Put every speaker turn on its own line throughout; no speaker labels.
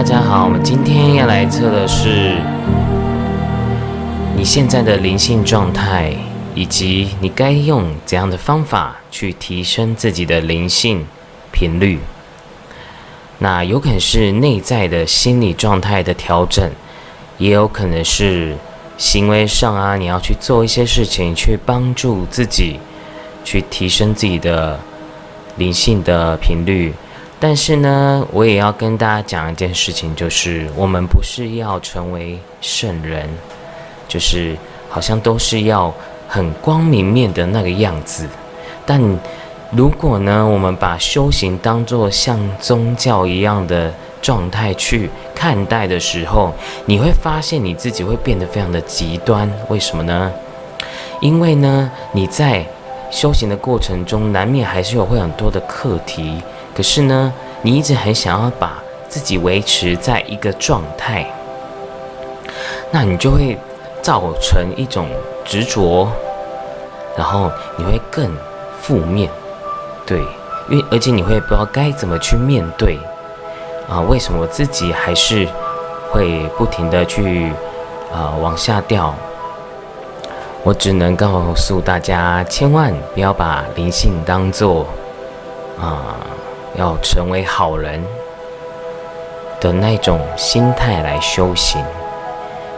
大家好，我们今天要来测的是你现在的灵性状态，以及你该用怎样的方法去提升自己的灵性频率。那有可能是内在的心理状态的调整，也有可能是行为上啊，你要去做一些事情，去帮助自己，去提升自己的灵性的频率。但是呢，我也要跟大家讲一件事情，就是我们不是要成为圣人，就是好像都是要很光明面的那个样子。但如果呢，我们把修行当作像宗教一样的状态去看待的时候，你会发现你自己会变得非常的极端。为什么呢？因为呢，你在修行的过程中，难免还是有会很多的课题。可是呢，你一直很想要把自己维持在一个状态，那你就会造成一种执着，然后你会更负面，对，因为而且你会不知道该怎么去面对啊？为什么我自己还是会不停的去啊往下掉？我只能告诉大家，千万不要把灵性当做啊。要成为好人的那种心态来修行，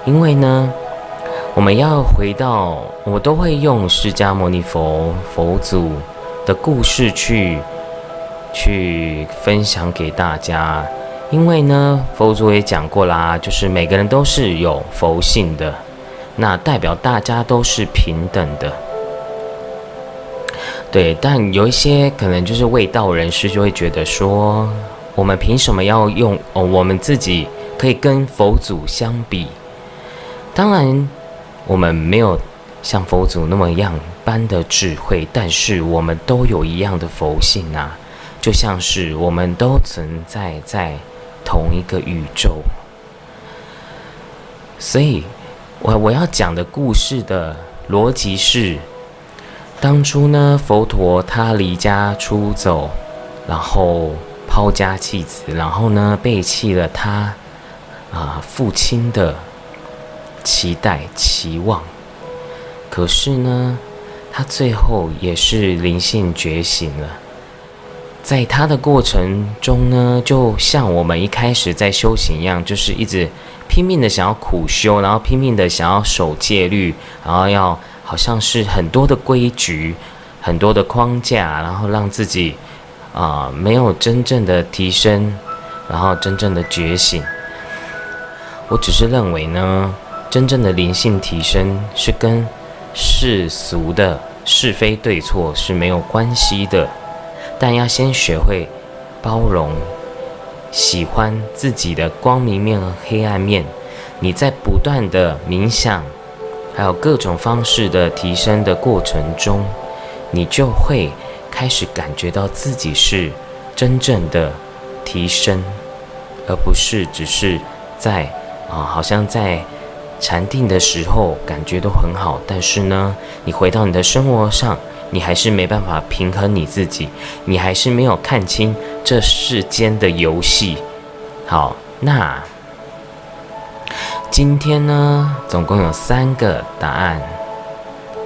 因为呢，我们要回到我都会用释迦牟尼佛佛祖的故事去去分享给大家，因为呢，佛祖也讲过啦，就是每个人都是有佛性的，那代表大家都是平等的。对，但有一些可能就是未道人士就会觉得说，我们凭什么要用哦？我们自己可以跟佛祖相比？当然，我们没有像佛祖那么样般的智慧，但是我们都有一样的佛性啊，就像是我们都存在在同一个宇宙。所以，我我要讲的故事的逻辑是。当初呢，佛陀他离家出走，然后抛家弃子，然后呢背弃了他啊父亲的期待期望。可是呢，他最后也是灵性觉醒了。在他的过程中呢，就像我们一开始在修行一样，就是一直拼命的想要苦修，然后拼命的想要守戒律，然后要。好像是很多的规矩，很多的框架，然后让自己啊没有真正的提升，然后真正的觉醒。我只是认为呢，真正的灵性提升是跟世俗的是非对错是没有关系的，但要先学会包容，喜欢自己的光明面和黑暗面。你在不断的冥想。还有各种方式的提升的过程中，你就会开始感觉到自己是真正的提升，而不是只是在啊，好像在禅定的时候感觉都很好，但是呢，你回到你的生活上，你还是没办法平衡你自己，你还是没有看清这世间的游戏。好，那。今天呢，总共有三个答案，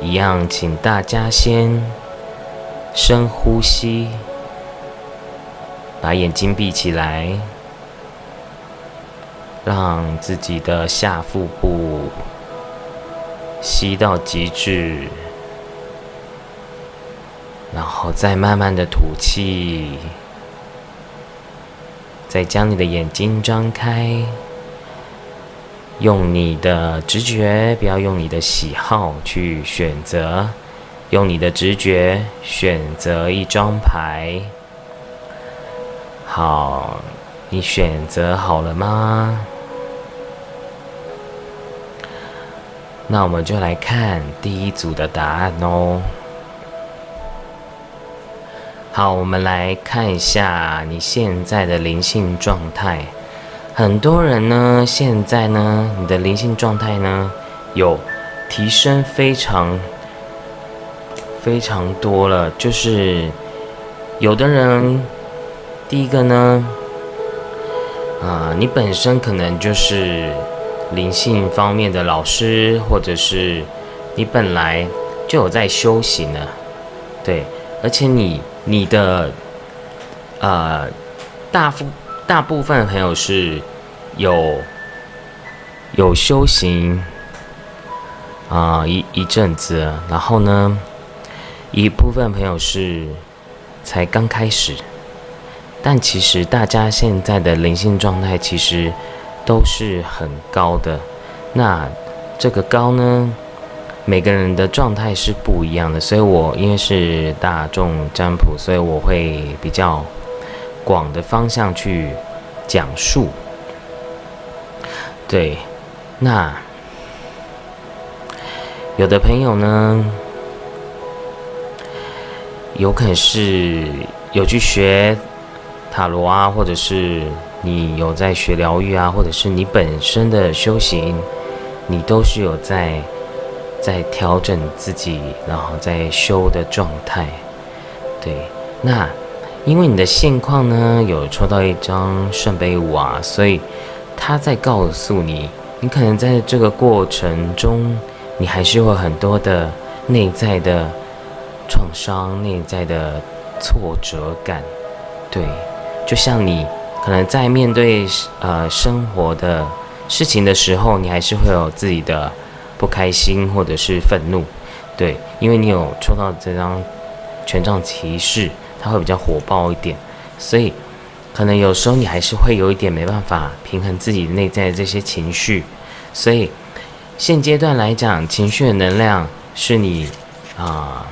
一样，请大家先深呼吸，把眼睛闭起来，让自己的下腹部吸到极致，然后再慢慢的吐气，再将你的眼睛张开。用你的直觉，不要用你的喜好去选择。用你的直觉选择一张牌。好，你选择好了吗？那我们就来看第一组的答案哦。好，我们来看一下你现在的灵性状态。很多人呢，现在呢，你的灵性状态呢，有提升非常非常多了。就是有的人，第一个呢，啊，你本身可能就是灵性方面的老师，或者是你本来就有在修行呢，对，而且你你的呃大幅大部分朋友是有有修行啊一一阵子，然后呢，一部分朋友是才刚开始。但其实大家现在的灵性状态其实都是很高的。那这个高呢，每个人的状态是不一样的。所以我因为是大众占卜，所以我会比较广的方向去讲述。对，那有的朋友呢，有可能是有去学。塔罗啊，或者是你有在学疗愈啊，或者是你本身的修行，你都是有在在调整自己，然后在修的状态。对，那因为你的现况呢，有抽到一张圣杯五啊，所以他在告诉你，你可能在这个过程中，你还是会很多的内在的创伤、内在的挫折感，对。就像你可能在面对呃生活的事情的时候，你还是会有自己的不开心或者是愤怒，对，因为你有抽到这张权杖骑士，它会比较火爆一点，所以可能有时候你还是会有一点没办法平衡自己内在的这些情绪，所以现阶段来讲，情绪的能量是你啊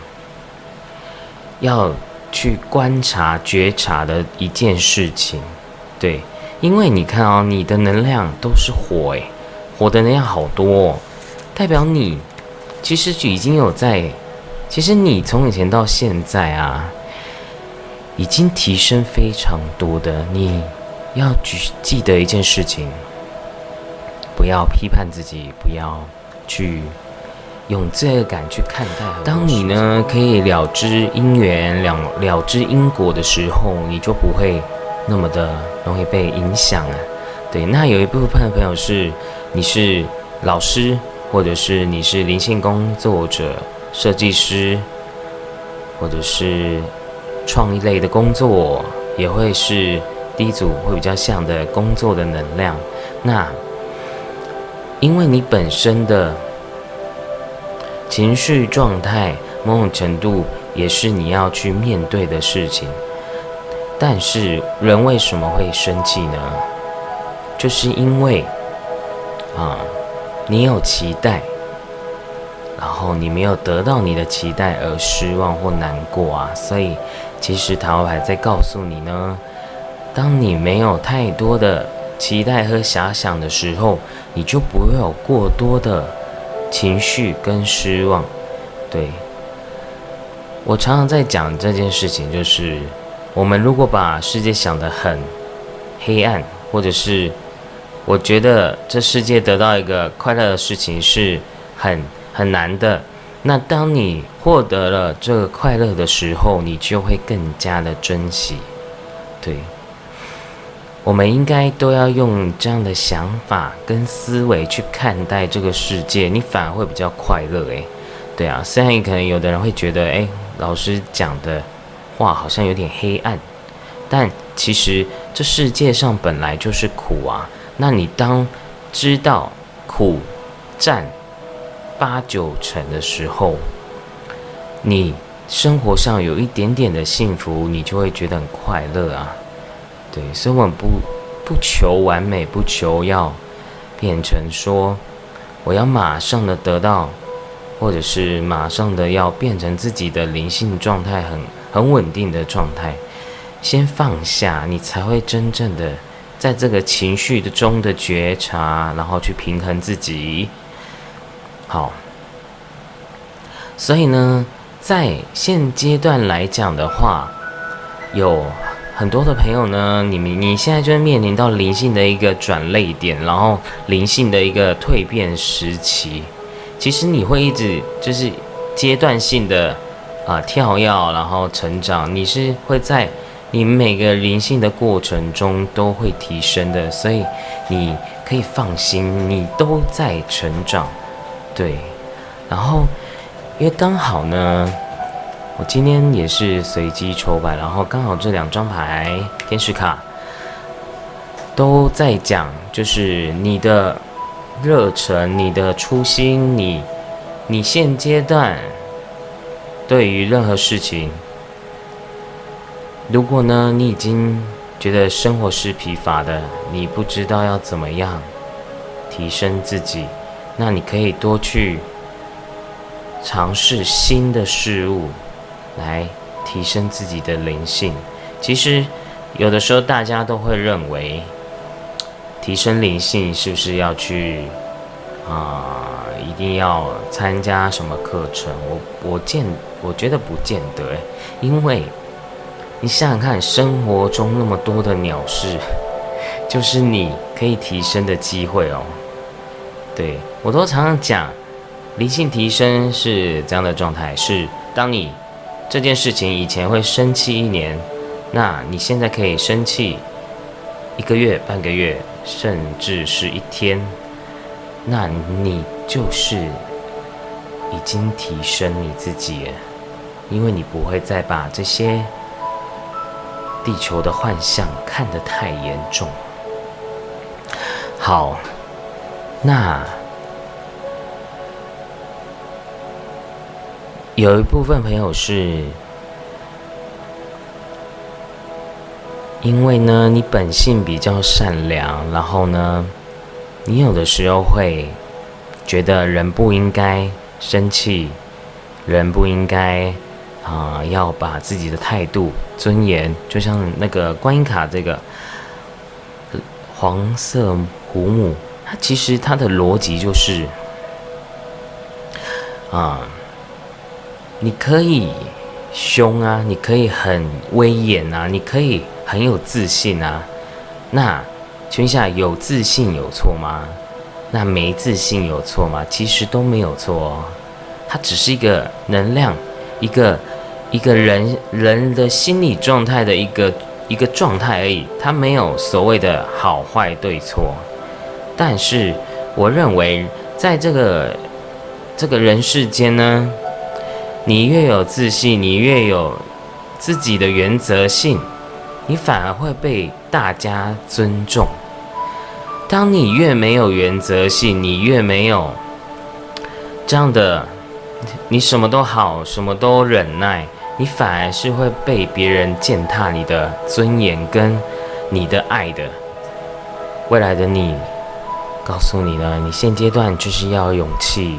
要。去观察、觉察的一件事情，对，因为你看哦，你的能量都是火，诶，火的能量好多，代表你其实已经有在，其实你从以前到现在啊，已经提升非常多的。你要记记得一件事情，不要批判自己，不要去。用罪恶感去看待。当你呢可以了知因缘、了了知因果的时候，你就不会那么的容易被影响啊。对，那有一部分的朋友是你是老师，或者是你是灵性工作者、设计师，或者是创意类的工作，也会是第一组会比较像的工作的能量。那因为你本身的。情绪状态某种程度也是你要去面对的事情，但是人为什么会生气呢？就是因为啊，你有期待，然后你没有得到你的期待而失望或难过啊。所以其实塔罗牌在告诉你呢，当你没有太多的期待和遐想的时候，你就不会有过多的。情绪跟失望，对我常常在讲这件事情，就是我们如果把世界想得很黑暗，或者是我觉得这世界得到一个快乐的事情是很很难的，那当你获得了这个快乐的时候，你就会更加的珍惜，对。我们应该都要用这样的想法跟思维去看待这个世界，你反而会比较快乐诶。对啊，虽然可能有的人会觉得，诶，老师讲的话好像有点黑暗，但其实这世界上本来就是苦啊。那你当知道苦占八九成的时候，你生活上有一点点的幸福，你就会觉得很快乐啊。对，所以我们不不求完美，不求要变成说我要马上的得到，或者是马上的要变成自己的灵性状态很很稳定的状态。先放下，你才会真正的在这个情绪的中的觉察，然后去平衡自己。好，所以呢，在现阶段来讲的话，有。很多的朋友呢，你们你现在就面临到灵性的一个转泪点，然后灵性的一个蜕变时期。其实你会一直就是阶段性的啊跳跃，然后成长。你是会在你每个灵性的过程中都会提升的，所以你可以放心，你都在成长。对，然后因为刚好呢，我今天也是随机抽牌，然后刚好这两张牌天使卡都在讲，就是你的热忱、你的初心、你你现阶段对于任何事情。如果呢，你已经觉得生活是疲乏的，你不知道要怎么样提升自己，那你可以多去尝试新的事物，来提升自己的灵性。其实有的时候大家都会认为，提升灵性是不是要去啊，一定要参加什么课程？我我见我觉得不见得，因为。你想想看，生活中那么多的鸟事，就是你可以提升的机会哦。对我都常常讲，灵性提升是这样的状态：是当你这件事情以前会生气一年，那你现在可以生气一个月、半个月，甚至是一天，那你就是已经提升你自己，因为你不会再把这些。地球的幻象看得太严重。好，那有一部分朋友是，因为呢，你本性比较善良，然后呢，你有的时候会觉得人不应该生气，人不应该。啊，要把自己的态度、尊严，就像那个观音卡这个黄色虎母，其实它的逻辑就是，啊，你可以凶啊，你可以很威严啊，你可以很有自信啊。那请问一下，有自信有错吗？那没自信有错吗？其实都没有错哦，它只是一个能量，一个。一个人人的心理状态的一个一个状态而已，它没有所谓的好坏对错。但是，我认为在这个这个人世间呢，你越有自信，你越有自己的原则性，你反而会被大家尊重。当你越没有原则性，你越没有这样的，你什么都好，什么都忍耐。你反而是会被别人践踏你的尊严跟你的爱的。未来的你，告诉你呢，你现阶段就是要勇气，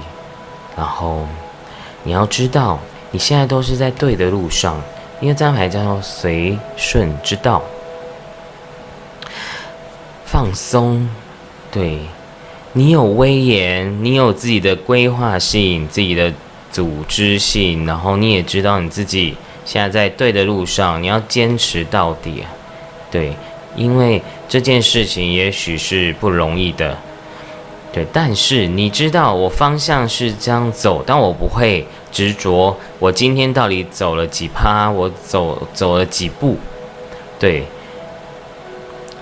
然后你要知道，你现在都是在对的路上，因为这张牌叫做随顺之道，放松，对你有威严，你有自己的规划性，自己的。组织性，然后你也知道你自己现在在对的路上，你要坚持到底，对，因为这件事情也许是不容易的，对，但是你知道我方向是这样走，但我不会执着，我今天到底走了几趴，我走走了几步，对，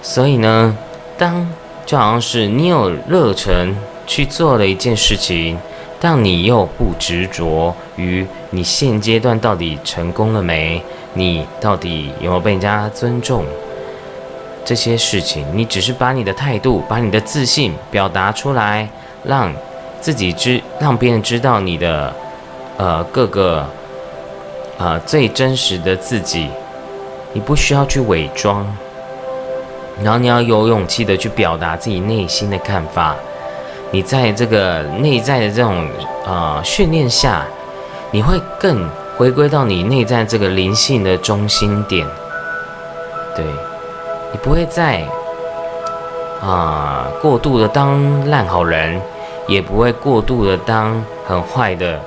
所以呢，当就好像是你有热忱去做了一件事情。但你又不执着于你现阶段到底成功了没？你到底有没有被人家尊重？这些事情，你只是把你的态度、把你的自信表达出来，让自己知，让别人知道你的，呃，各个，呃，最真实的自己。你不需要去伪装，然后你要有勇气的去表达自己内心的看法。你在这个内在的这种呃训练下，你会更回归到你内在这个灵性的中心点。对，你不会再啊过度的当烂好人，也不会过度的当很坏的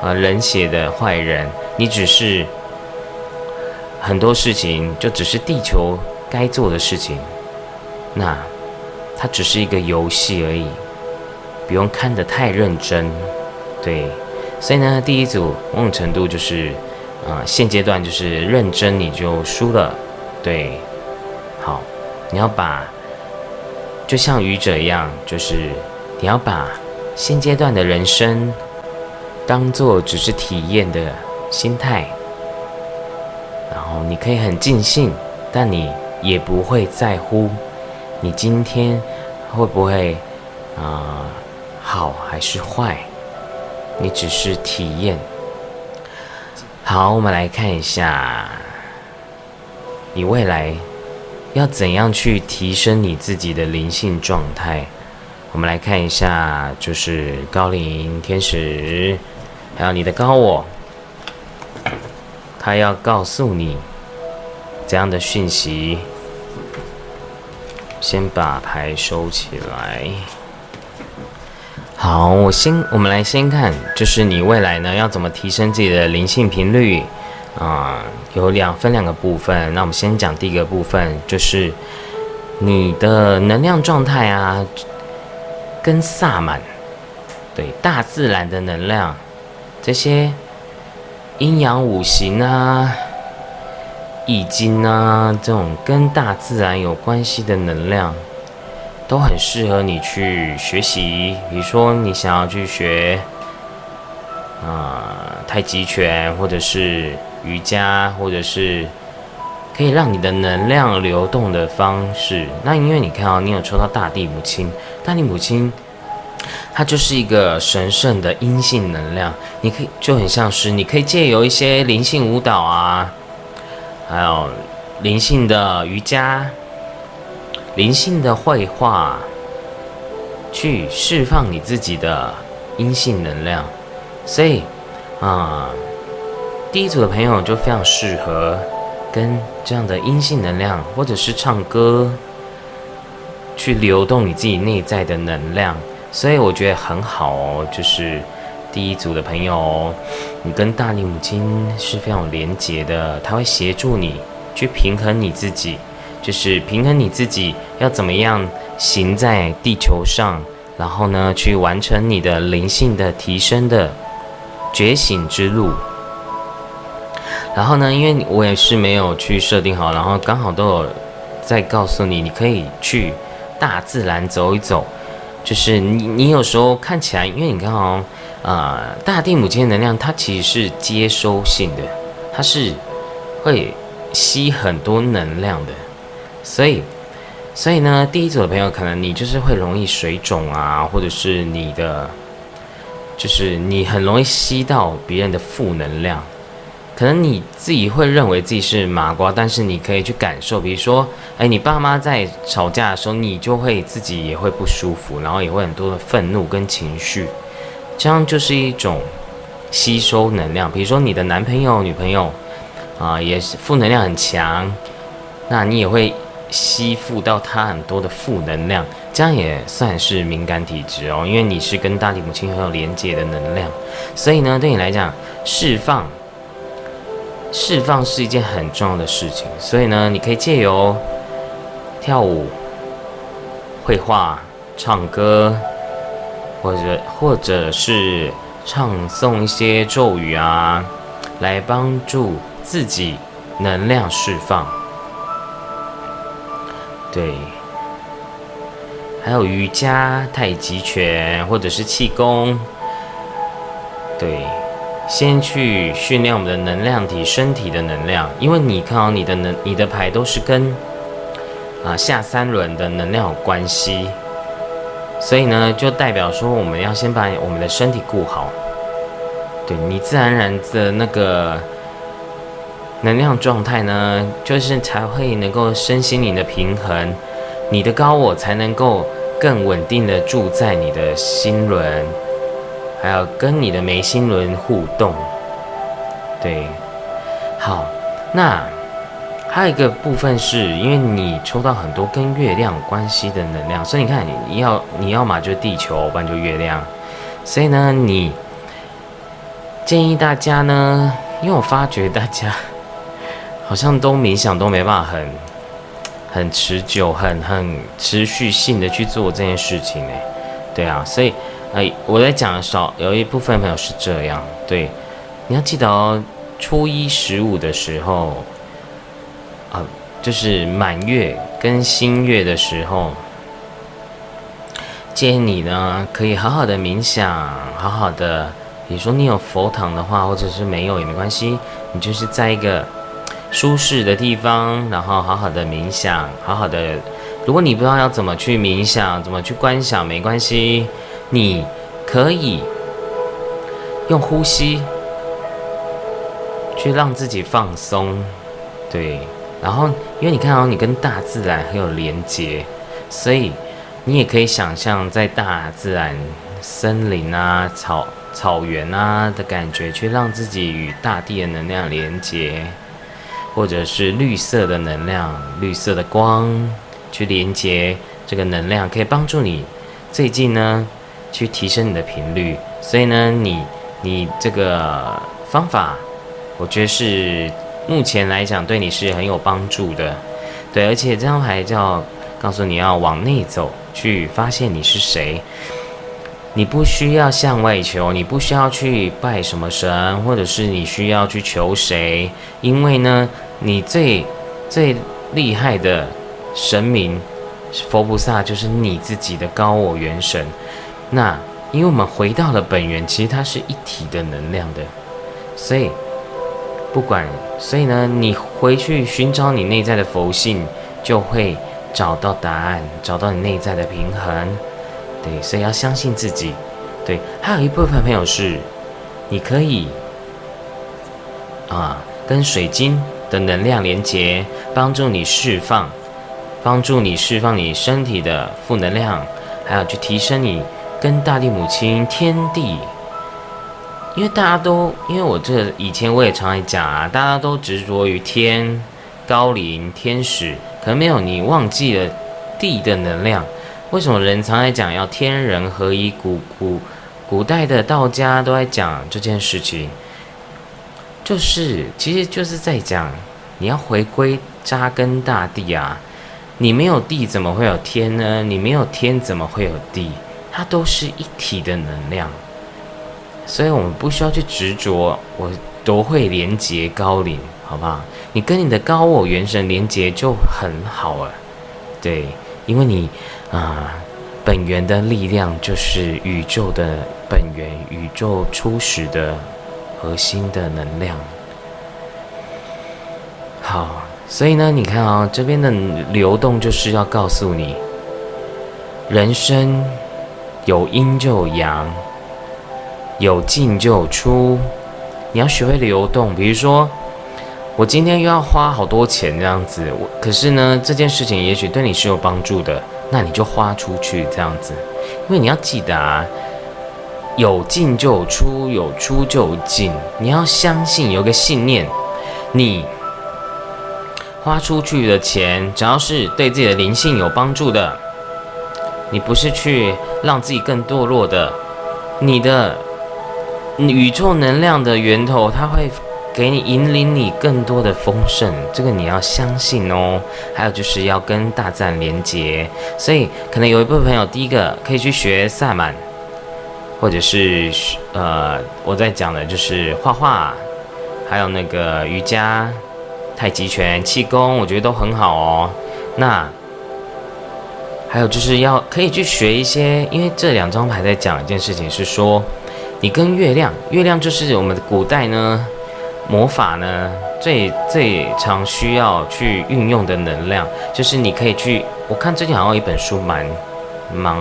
啊冷血的坏人。你只是很多事情就只是地球该做的事情，那它只是一个游戏而已。不用看得太认真，对，所以呢，第一组某种程度就是，啊，现阶段就是认真你就输了，对，你要把就像愚者一样，就是你要把现阶段的人生当做只是体验的心态，然后你可以很尽兴，但你也不会在乎你今天会不会啊好还是坏，你只是体验。好，我们来看一下，你未来要怎样去提升你自己的灵性状态。我们来看一下，就是高龄天使，还有你的高我，他要告诉你怎样的讯息。先把牌收起来。好，我先，我们来先看，就是你未来呢要怎么提升自己的灵性频率啊？有两分两个部分。那我们先讲第一个部分，就是你的能量状态啊，跟萨满，对大自然的能量，这些阴阳五行啊、易经啊这种跟大自然有关系的能量。都很适合你去学习，比如说你想要去学啊太极拳，或者是瑜伽，或者是可以让你的能量流动的方式。那因为你看啊，你有抽到大地母亲，大地母亲它就是一个神圣的阴性能量，你可以就很像是你可以借由一些灵性舞蹈啊，还有灵性的瑜伽。灵性的绘画，去释放你自己的阴性能量，所以啊，第一组的朋友就非常适合跟这样的阴性能量，或者是唱歌，去流动你自己内在的能量，所以我觉得很好哦。就是第一组的朋友，你跟大力母亲是非常有连结的，他会协助你去平衡你自己。就是平衡你自己要怎么样行在地球上，然后呢，去完成你的灵性的提升的觉醒之路。然后呢，因为我也是没有去设定好，然后刚好都有在告诉你，你可以去大自然走一走。就是你，你有时候看起来，因为你看哦，呃，大地母亲的能量，它其实是接收性的，它是会吸很多能量的。所以，所以呢，第一组的朋友可能你就是会容易水肿啊，或者是你的，就是你很容易吸到别人的负能量。可能你自己会认为自己是麻瓜，但是你可以去感受，比如说，哎，你爸妈在吵架的时候，你就会自己也会不舒服，然后也会很多的愤怒跟情绪，这样就是一种吸收能量。比如说你的男朋友、女朋友啊，也是负能量很强，那你也会。吸附到他很多的负能量，这样也算是敏感体质哦。因为你是跟大地母亲很有连接的能量，所以呢，对你来讲，释放释放是一件很重要的事情。所以呢，你可以借由跳舞、绘画、唱歌，或者或者是唱诵一些咒语啊，来帮助自己能量释放。对，还有瑜伽、太极拳或者是气功，对，先去训练我们的能量体、身体的能量，因为你看到你的能、你的牌都是跟啊下三轮的能量有关系，所以呢，就代表说我们要先把我们的身体顾好，对你自然而然的那个。能量状态呢，就是才会能够身心灵的平衡，你的高我才能够更稳定的住在你的心轮，还有跟你的眉心轮互动。对，好，那还有一个部分是因为你抽到很多跟月亮关系的能量，所以你看你要你要嘛就地球，不然就月亮，所以呢，你建议大家呢，因为我发觉大家。好像都冥想都没办法很很持久、很很持续性的去做这件事情哎，对啊，所以哎，我在讲少有一部分朋友是这样，对，你要记得哦，初一十五的时候啊，就是满月跟新月的时候，建议你呢可以好好的冥想，好好的，比如说你有佛堂的话，或者是没有也没关系，你就是在一个舒适的地方，然后好好的冥想，好好的。如果你不知道要怎么去冥想，怎么去观想，没关系，你可以用呼吸去让自己放松，对。然后，因为你看到你跟大自然很有连接，所以你也可以想象在大自然、森林啊、草草原啊的感觉，去让自己与大地的能量连接，或者是绿色的能量、绿色的光去连接这个能量，可以帮助你最近呢去提升你的频率。所以呢，你你这个方法，我觉得是。目前来讲，对你是很有帮助的，对，而且这张牌叫告诉你要往内走，去发现你是谁。你不需要向外求，你不需要去拜什么神，或者是你需要去求谁，因为呢，你最最厉害的神明佛菩萨就是你自己的高我元神。那因为我们回到了本源，其实它是一体的能量的，所以。不管，所以呢，你回去寻找你内在的佛性，就会找到答案，找到你内在的平衡。对，所以要相信自己。对，还有一部分朋友是，你可以啊，跟水晶的能量连接，帮助你释放，帮助你释放你身体的负能量，还有去提升你跟大地母亲、天地。因为大家都，因为我这以前我也常常讲啊，大家都执着于天、高龄、天使，可能没有你忘记了地的能量。为什么人常来讲要天人合一？古古古代的道家都在讲这件事情，就是其实就是在讲你要回归扎根大地啊！你没有地怎么会有天呢？你没有天怎么会有地？它都是一体的能量。所以我们不需要去执着，我都会连接高龄，好不好？你跟你的高我元神连接就很好了，对，因为你啊，本源的力量就是宇宙的本源，宇宙初始的核心的能量。好，所以呢，你看啊，这边的流动就是要告诉你，人生有阴就有阳。有进就有出，你要学会流动。比如说，我今天又要花好多钱这样子，我可是呢，这件事情也许对你是有帮助的，那你就花出去这样子。因为你要记得啊，有进就有出，有出就有进。你要相信，有个信念，你花出去的钱，只要是对自己的灵性有帮助的，你不是去让自己更堕落的，你的。宇宙能量的源头，它会给你引领你更多的丰盛，这个你要相信哦。还有就是要跟大自然连接，所以可能有一部分朋友，第一个可以去学萨满，或者是呃，我在讲的就是画画，还有那个瑜伽、太极拳、气功，我觉得都很好哦。那还有就是要可以去学一些，因为这两张牌在讲一件事情，是说。你跟月亮，月亮就是我们古代呢魔法呢最最常需要去运用的能量，就是你可以去。我看最近好像有一本书蛮蛮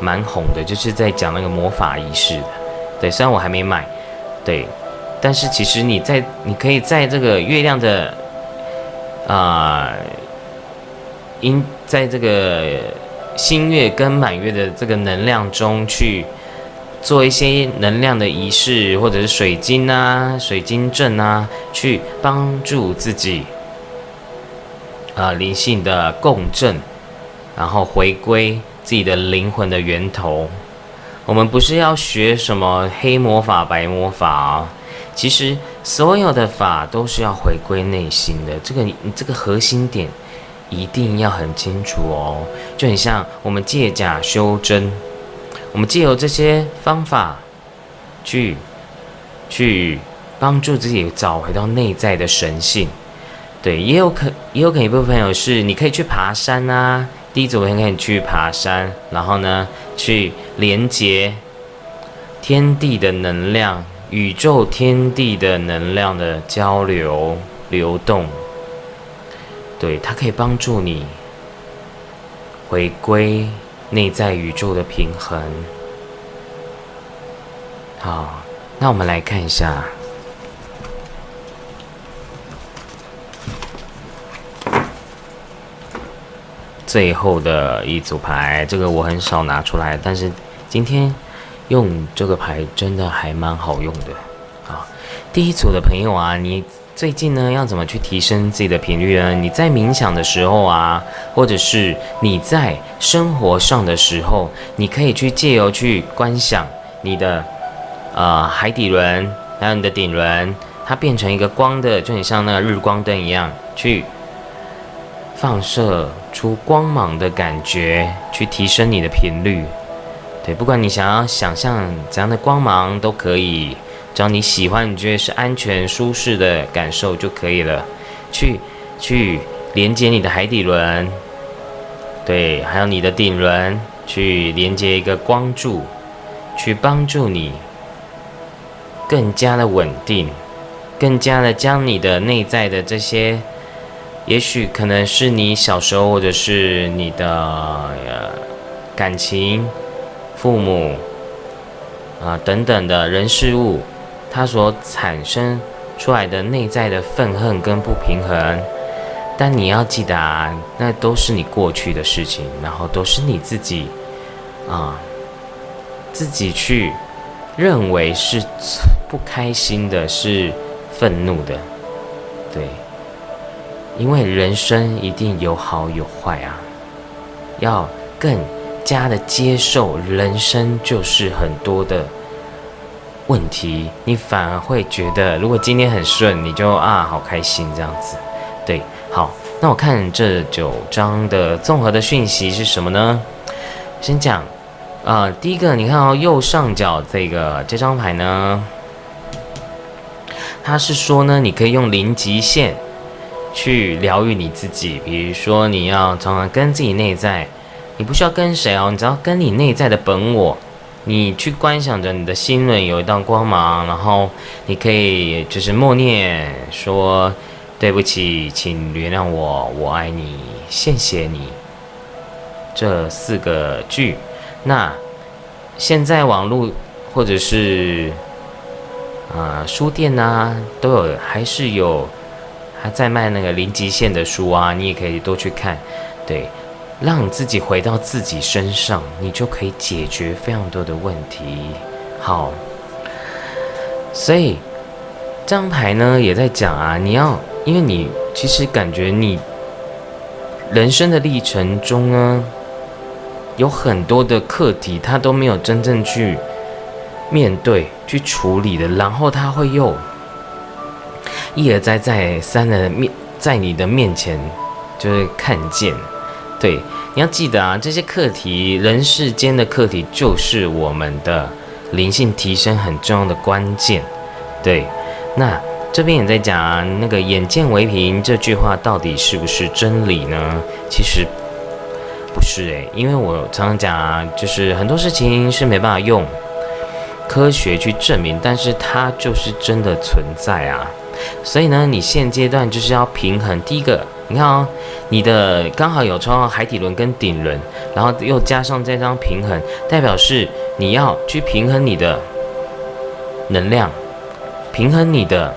蛮红的，就是在讲那个魔法仪式的。对，虽然我还没买，对，但是其实你在你可以在这个月亮的啊，因在这个新月跟满月的这个能量中去。做一些能量的仪式，或者是水晶啊、水晶阵啊，去帮助自己啊灵性的共振，然后回归自己的灵魂的源头。我们不是要学什么黑魔法、白魔法啊，其实所有的法都是要回归内心的。这个你这个核心点一定要很清楚哦，就很像我们借假修真。我们借由这些方法，去去帮助自己找回到内在的神性。对，也有可也有可能一部分朋友是你可以去爬山啊。第一组可以去爬山，然后呢，去连接天地的能量、宇宙天地的能量的交流流动。对，它可以帮助你回归内在宇宙的平衡。好，那我们来看一下。最后的一组牌，这个我很少拿出来，但是今天用这个牌真的还蛮好用的啊！第一组的朋友啊，你最近呢要怎么去提升自己的频率呢？你在冥想的时候啊，或者是你在生活上的时候，你可以去借由去观想你的呃海底轮，还有你的顶轮，它变成一个光的，就很像那个日光灯一样去。放射出光芒的感觉，去提升你的频率。对，不管你想要想象怎样的光芒都可以，只要你喜欢，你觉得是安全舒适的感受就可以了。去去连接你的海底轮，对，还有你的顶轮，去连接一个光柱，去帮助你更加的稳定，更加的将你的内在的这些。也许可能是你小时候，或者是你的感情、父母啊等等的人事物，它所产生出来的内在的愤恨跟不平衡。但你要记得啊，那都是你过去的事情，然后都是你自己啊自己去认为是不开心的，是愤怒的，对。因为人生一定有好有坏啊，要更加的接受人生就是很多的问题，你反而会觉得，如果今天很顺，你就啊好开心这样子。对，好，那我看这九张的综合的讯息是什么呢？先讲，啊，第一个，你看到右上角这个这张牌呢，它是说呢，你可以用零极限。去疗愈你自己，比如说你要常常跟自己内在，你不需要跟谁哦，你只要跟你内在的本我，你去观想着你的心轮有一道光芒，然后你可以就是默念说对不起，请原谅我，我爱你，谢谢你这四个句。那现在网络或者是啊书店呐都有，还是有。还在卖那个零极限的书啊，你也可以多去看，对，让你自己回到自己身上，你就可以解决非常多的问题。好，所以这张牌呢也在讲啊，你要，因为你其实感觉你人生的历程中呢，有很多的课题，他都没有真正去面对、去处理的，然后他会又。一而再再三的面在你的面前，就是看见，对，你要记得啊，这些课题，人世间的课题，就是我们的灵性提升很重要的关键，对。那这边也在讲啊，那个“眼见为凭”这句话到底是不是真理呢？其实不是诶，因为我常常讲啊，就是很多事情是没办法用科学去证明，但是它就是真的存在啊。所以呢，你现阶段就是要平衡。第一个，你看哦，你的刚好有抽到海底轮跟顶轮，然后又加上这张平衡，代表是你要去平衡你的能量，平衡你的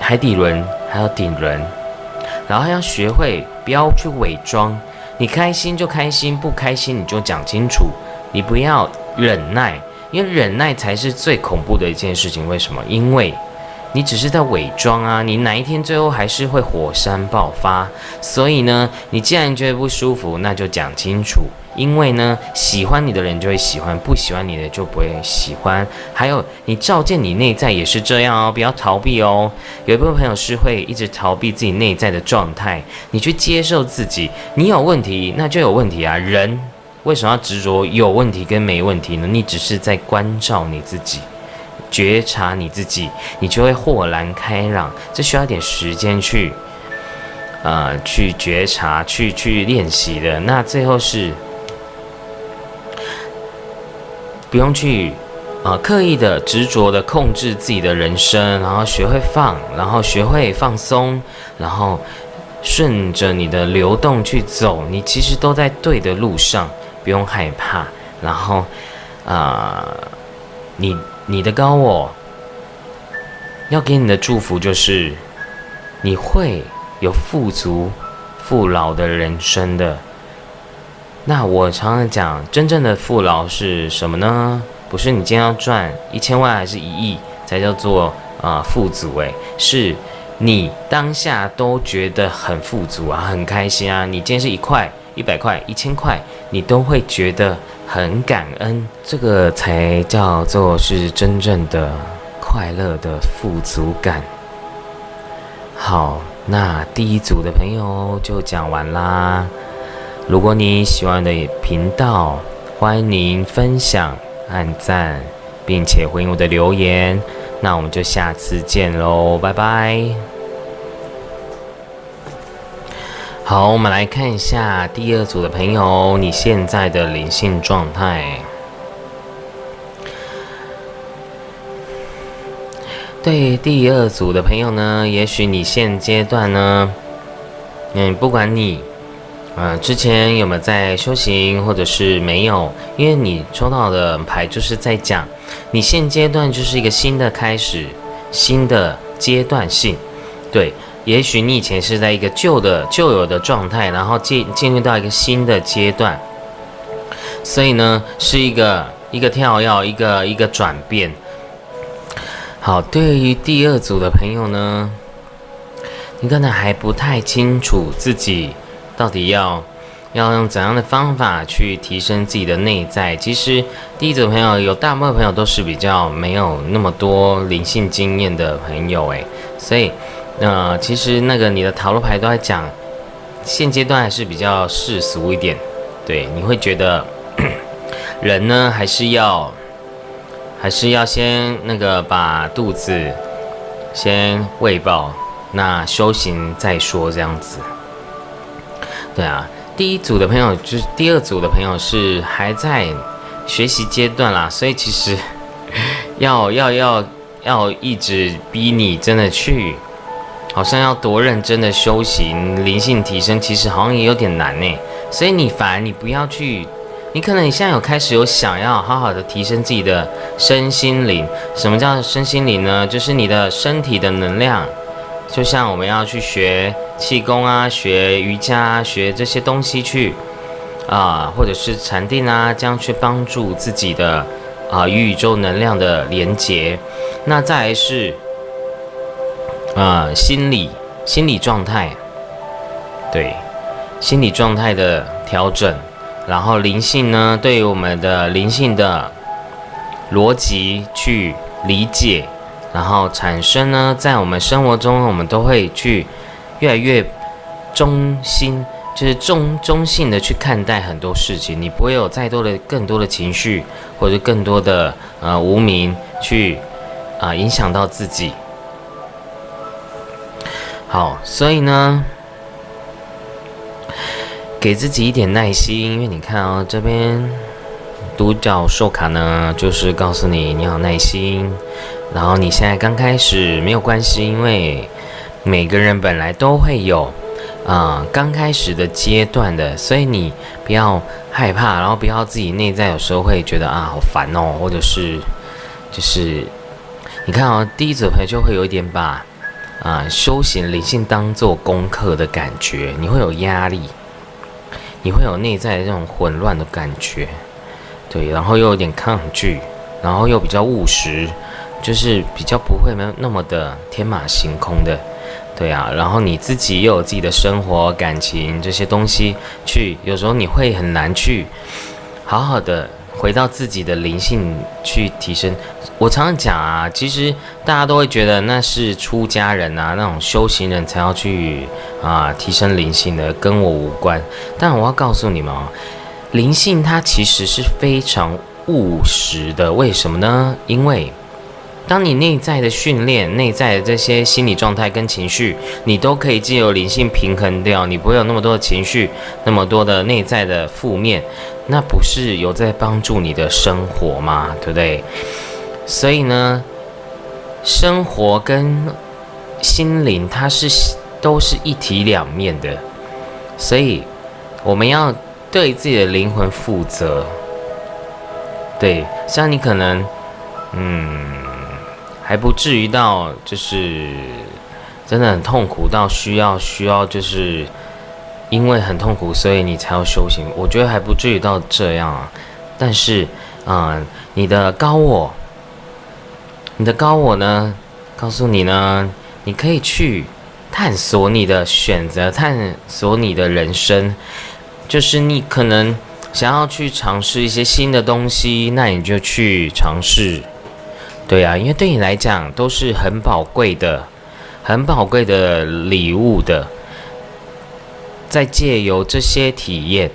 海底轮还有顶轮，然后要学会不要去伪装，你开心就开心，不开心你就讲清楚，你不要忍耐，因为忍耐才是最恐怖的一件事情。为什么？因为你只是在伪装啊！你哪一天最后还是会火山爆发？所以呢，你既然觉得不舒服，那就讲清楚。因为呢，喜欢你的人就会喜欢，不喜欢你的就不会喜欢。还有，你照见你内在也是这样哦，不要逃避哦。有一部分朋友是会一直逃避自己内在的状态，你去接受自己。你有问题，那就有问题啊。人为什么要执着有问题跟没问题呢？你只是在关照你自己。觉察你自己，你就会豁然开朗。这需要一点时间去，呃，去觉察、去去练习的。那最后是不用去，呃，刻意的、执着的控制自己的人生，然后学会放，然后学会放松，然后顺着你的流动去走。你其实都在对的路上，不用害怕。然后，啊，你。你的高我要给你的祝福就是，你会有富足、富饶的人生的。那我常常讲，真正的富饶是什么呢？不是你今天要赚一千万还是一亿才叫做啊富足？诶，是你当下都觉得很富足啊，很开心啊。你今天是一块、一百块、一千块，你都会觉得。很感恩，这个才叫做是真正的快乐的富足感。好，那第一组的朋友就讲完啦。如果你喜欢的频道，欢迎分享、按赞，并且回应我的留言。那我们就下次见喽，拜拜。好，我们来看一下第二组的朋友，你现在的灵性状态。对第二组的朋友呢，也许你现阶段呢，嗯，不管你，呃，之前有没有在修行，或者是没有，因为你抽到的牌就是在讲，你现阶段就是一个新的开始，新的阶段性，对。也许你以前是在一个旧的旧有的状态，然后进进入到一个新的阶段，所以呢，是一个一个跳跃，一个一个转变。好，对于第二组的朋友呢，你可能还不太清楚自己到底要要用怎样的方法去提升自己的内在。其实第一组朋友有大部分朋友都是比较没有那么多灵性经验的朋友，诶，所以。那其实那个你的塔罗牌都在讲，现阶段还是比较世俗一点，对，你会觉得 人呢还是要还是要先那个把肚子先喂饱，那修行再说这样子。对啊，第一组的朋友就是第二组的朋友是还在学习阶段啦，所以其实 要要要要一直逼你真的去。好像要多认真的修行灵性提升，其实好像也有点难呢。所以你反而你不要去，你可能你现在有开始有想要好好的提升自己的身心灵。什么叫身心灵呢？就是你的身体的能量。就像我们要去学气功啊，学瑜伽，学这些东西去啊，或者是禅定啊，这样去帮助自己的啊与宇宙能量的连接。那再来是。啊，心理心理状态，对，心理状态的调整，然后灵性呢，对于我们的灵性的逻辑去理解，然后产生呢，在我们生活中，我们都会去越来越中心，就是中中性的去看待很多事情，你不会有再多的更多的情绪或者更多的呃无名去啊影响到自己。好，所以呢，给自己一点耐心，因为你看哦，这边独角兽卡呢，就是告诉你你要耐心。然后你现在刚开始没有关系，因为每个人本来都会有啊刚开始的阶段的，所以你不要害怕，然后不要自己内在有时候会觉得啊好烦哦，或者是就是你看哦，第一组牌就会有一点把。啊，修行灵性当做功课的感觉，你会有压力，你会有内在的这种混乱的感觉，对，然后又有点抗拒，然后又比较务实，就是比较不会没有那么的天马行空的，对啊，然后你自己又有自己的生活、感情这些东西，去有时候你会很难去好好的。回到自己的灵性去提升，我常常讲啊，其实大家都会觉得那是出家人啊，那种修行人才要去啊提升灵性的，跟我无关。但我要告诉你们啊，灵性它其实是非常务实的。为什么呢？因为当你内在的训练、内在的这些心理状态跟情绪，你都可以借由灵性平衡掉，你不会有那么多的情绪，那么多的内在的负面，那不是有在帮助你的生活吗？对不对？所以呢，生活跟心灵它是都是一体两面的，所以我们要对自己的灵魂负责。对，像你可能，嗯，还不至于到就是真的很痛苦到需要需要就是因为很痛苦，所以你才要修行。我觉得还不至于到这样啊。但是，啊，你的高我，你的高我呢，告诉你呢，你可以去探索你的选择，探索你的人生，就是你可能。想要去尝试一些新的东西，那你就去尝试，对啊，因为对你来讲都是很宝贵的、很宝贵的礼物的。在借由这些体验，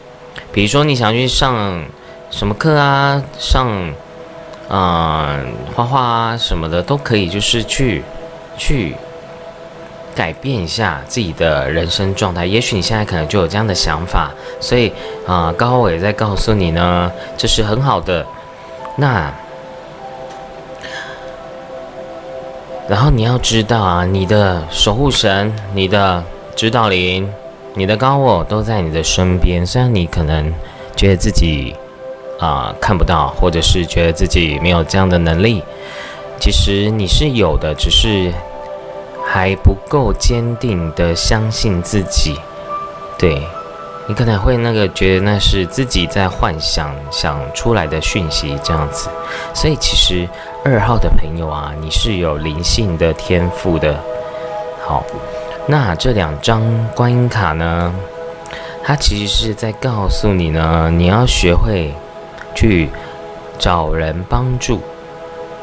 比如说你想去上什么课啊，上啊画画啊什么的都可以，就是去去。改变一下自己的人生状态，也许你现在可能就有这样的想法，所以啊，高伟在告诉你呢，这是很好的。那，然后你要知道啊，你的守护神、你的指导灵、你的高我都在你的身边。虽然你可能觉得自己啊看不到，或者是觉得自己没有这样的能力，其实你是有的，只是。还不够坚定的相信自己，对你可能会那个觉得那是自己在幻想想出来的讯息这样子，所以其实二号的朋友啊，你是有灵性的天赋的。好，那这两张观音卡呢，它其实是在告诉你呢，你要学会去找人帮助，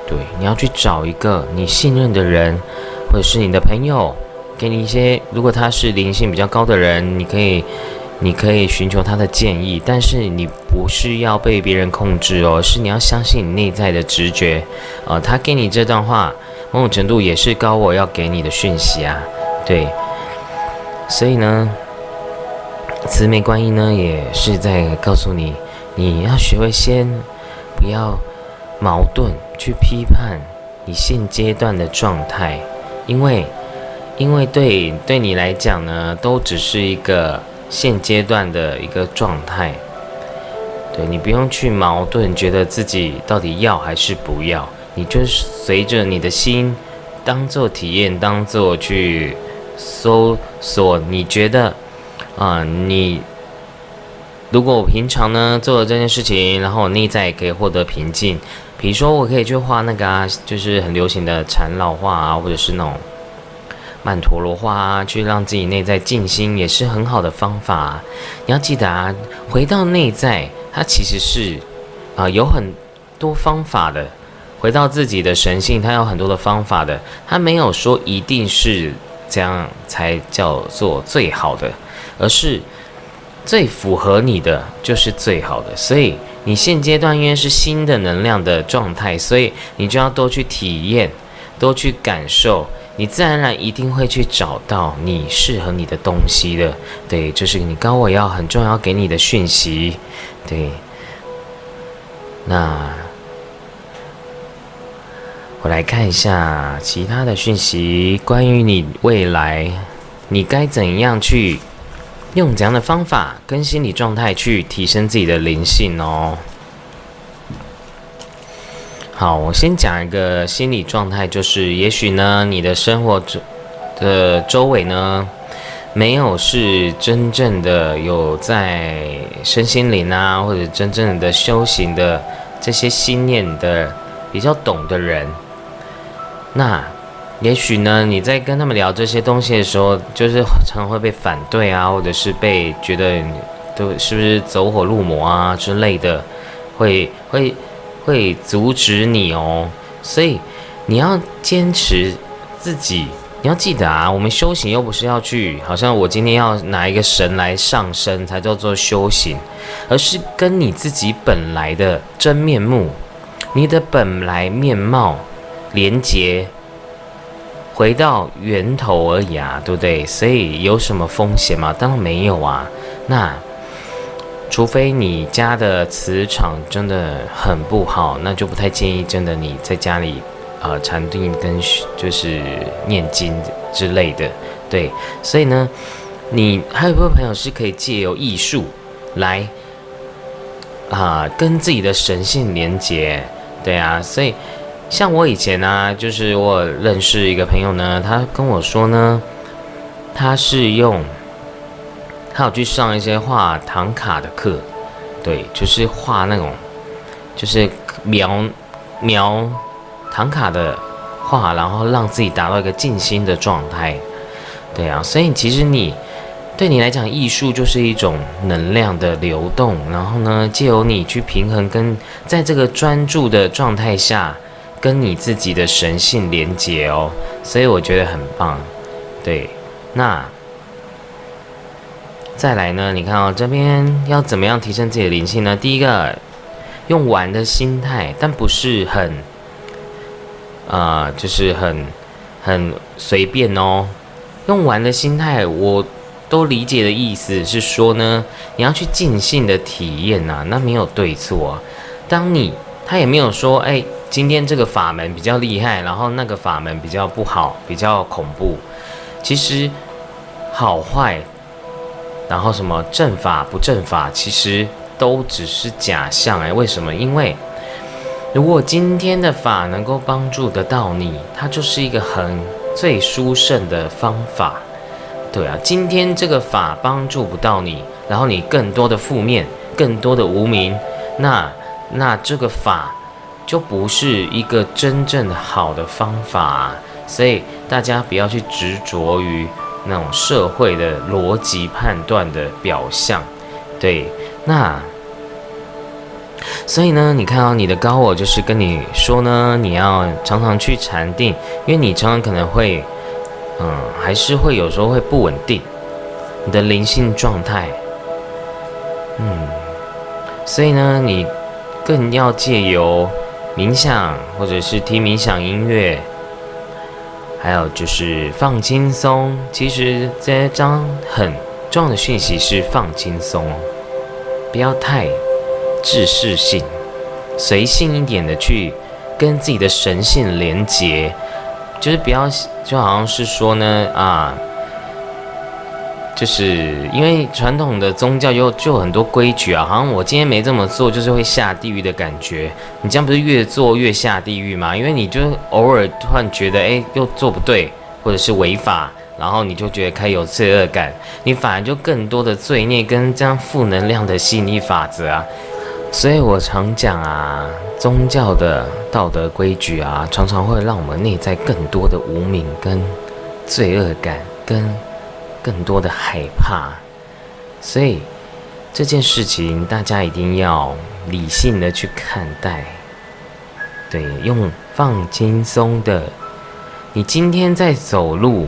对，你要去找一个你信任的人。或者是你的朋友，给你一些，如果他是灵性比较高的人，你可以，你可以寻求他的建议，但是你不是要被别人控制哦，是你要相信你内在的直觉，呃，他给你这段话，某种程度也是高我要给你的讯息啊，对，所以呢，慈眉观音呢也是在告诉你，你要学会先不要矛盾去批判你现阶段的状态。因为，因为对对你来讲呢，都只是一个现阶段的一个状态，对你不用去矛盾，觉得自己到底要还是不要，你就是随着你的心，当做体验，当做去搜索。你觉得啊，你如果我平常呢做了这件事情，然后我内在也可以获得平静。比如说，我可以去画那个啊，就是很流行的缠绕画啊，或者是那种曼陀罗画啊，去让自己内在静心，也是很好的方法。你要记得啊，回到内在，它其实是啊有很多方法的。回到自己的神性，它有很多的方法的。它没有说一定是这样才叫做最好的，而是最符合你的就是最好的。所以。你现阶段因为是新的能量的状态，所以你就要多去体验，多去感受，你自然而然一定会去找到你适合你的东西的。对，这是你高我要很重要给你的讯息。对，那我来看一下其他的讯息，关于你未来，你该怎样去？用怎样的方法跟心理状态去提升自己的灵性哦？好，我先讲一个心理状态，就是也许呢，你的生活周的周围呢，没有是真正的有在身心灵啊，或者真正的修行的这些心念的比较懂的人，那。也许呢，你在跟他们聊这些东西的时候，就是常常会被反对啊，或者是被觉得都是不是走火入魔啊之类的，会会会阻止你哦。所以你要坚持自己，你要记得啊，我们修行又不是要去，好像我今天要拿一个神来上身才叫做修行，而是跟你自己本来的真面目，你的本来面貌。连接，回到源头而已啊，对不对？所以有什么风险吗？当然没有啊。那除非你家的磁场真的很不好，那就不太建议真的你在家里呃禅定跟就是念经之类的。对，所以呢，你还有部分朋友是可以借由艺术来啊跟自己的神性连接。对啊，所以像我以前呢，就是我认识一个朋友呢，他跟我说呢，他是用。他有去上一些画唐卡的课，对，就是画那种，就是描描唐卡的画，然后让自己达到一个静心的状态，对啊，所以其实你对你来讲，艺术就是一种能量的流动，然后呢，借由你去平衡跟在这个专注的状态下，跟你自己的神性连接哦，所以我觉得很棒，对，那。再来呢？你看哦，这边要怎么样提升自己的灵性呢？第一个，用玩的心态，但不是很，呃，就是很很随便哦。用玩的心态，我都理解的意思是说呢，你要去尽兴的体验呐，那没有对错。当你他也没有说，哎，今天这个法门比较厉害，然后那个法门比较不好，比较恐怖。其实好坏。然后什么正法不正法，其实都只是假象哎。为什么？因为如果今天的法能够帮助得到你，它就是一个很最殊胜的方法。对啊，今天这个法帮助不到你，然后你更多的负面，更多的无名，那那这个法就不是一个真正好的方法。所以大家不要去执着于。那种社会的逻辑判断的表象，对，那所以呢，你看到你的高我就是跟你说呢，你要常常去禅定，因为你常常可能会，嗯，还是会有时候会不稳定，你的灵性状态，嗯，所以呢，你更要借由冥想或者是听冥想音乐。还有就是放轻松，其实这张很重要的讯息是放轻松，不要太自视性，随性一点的去跟自己的神性连接，就是不要就好像是说呢啊。就是因为传统的宗教有就很多规矩啊，好像我今天没这么做，就是会下地狱的感觉。你这样不是越做越下地狱吗？因为你就偶尔突然觉得，哎，又做不对，或者是违法，然后你就觉得开有罪恶感，你反而就更多的罪孽跟这样负能量的吸引力法则啊。所以我常讲啊，宗教的道德规矩啊，常常会让我们内在更多的无名跟罪恶感跟。更多的害怕，所以这件事情大家一定要理性的去看待。对，用放轻松的。你今天在走路，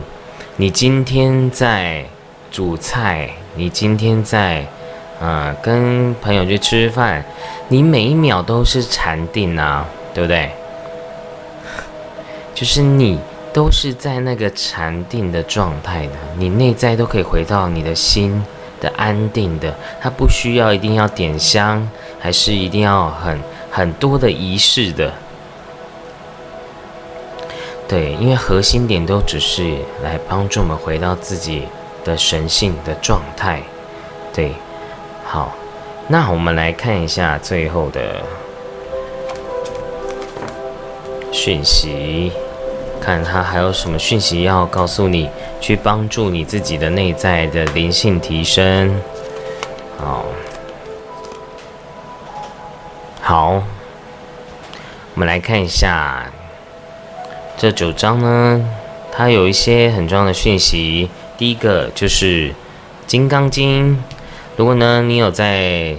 你今天在煮菜，你今天在呃跟朋友去吃饭，你每一秒都是禅定啊，对不对？就是你。都是在那个禅定的状态的，你内在都可以回到你的心的安定的，它不需要一定要点香，还是一定要很很多的仪式的。对，因为核心点都只是来帮助我们回到自己的神性的状态。对，好，那我们来看一下最后的讯息。看他还有什么讯息要告诉你，去帮助你自己的内在的灵性提升。好，好，我们来看一下这九章呢，它有一些很重要的讯息。第一个就是《金刚经》，如果呢你有在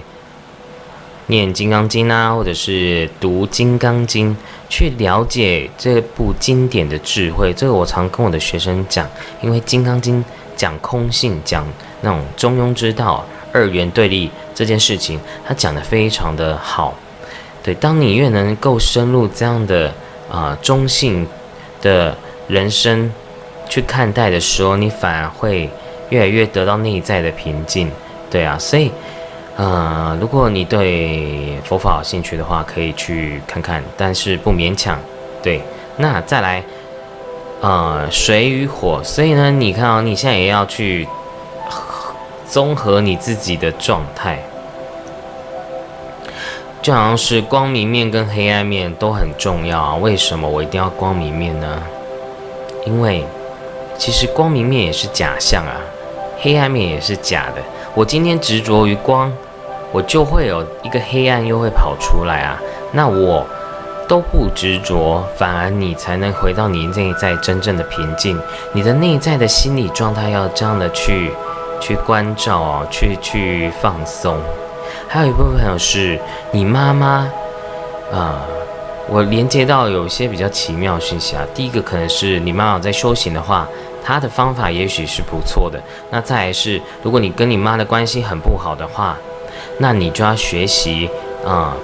念《金刚经》啊，或者是读《金刚经》。去了解这部经典的智慧，这个我常跟我的学生讲，因为《金刚经》讲空性，讲那种中庸之道、二元对立这件事情，他讲的非常的好。对，当你越能够深入这样的啊中性的人生去看待的时候，你反而会越来越得到内在的平静。对啊，所以，呃，如果你对佛法有兴趣的话，可以去看看，但是不勉强。对，那再来，呃，水与火，所以呢，你看啊，你现在也要去综合你自己的状态。就好像是光明面跟黑暗面都很重要啊。为什么我一定要光明面呢？因为其实光明面也是假象啊，黑暗面也是假的。我今天执着于光，我就会有一个黑暗又会跑出来啊。那我都不执着，反而你才能回到你内在真正的平静。你的内在的心理状态要这样的去去关照哦，去去放松。还有一部分朋友是你妈妈，啊，我连接到有一些比较奇妙讯息啊。第一个可能是你妈妈在修行的话，她的方法也许是不错的。那再来是，如果你跟你妈的关系很不好的话，那你就要学习啊，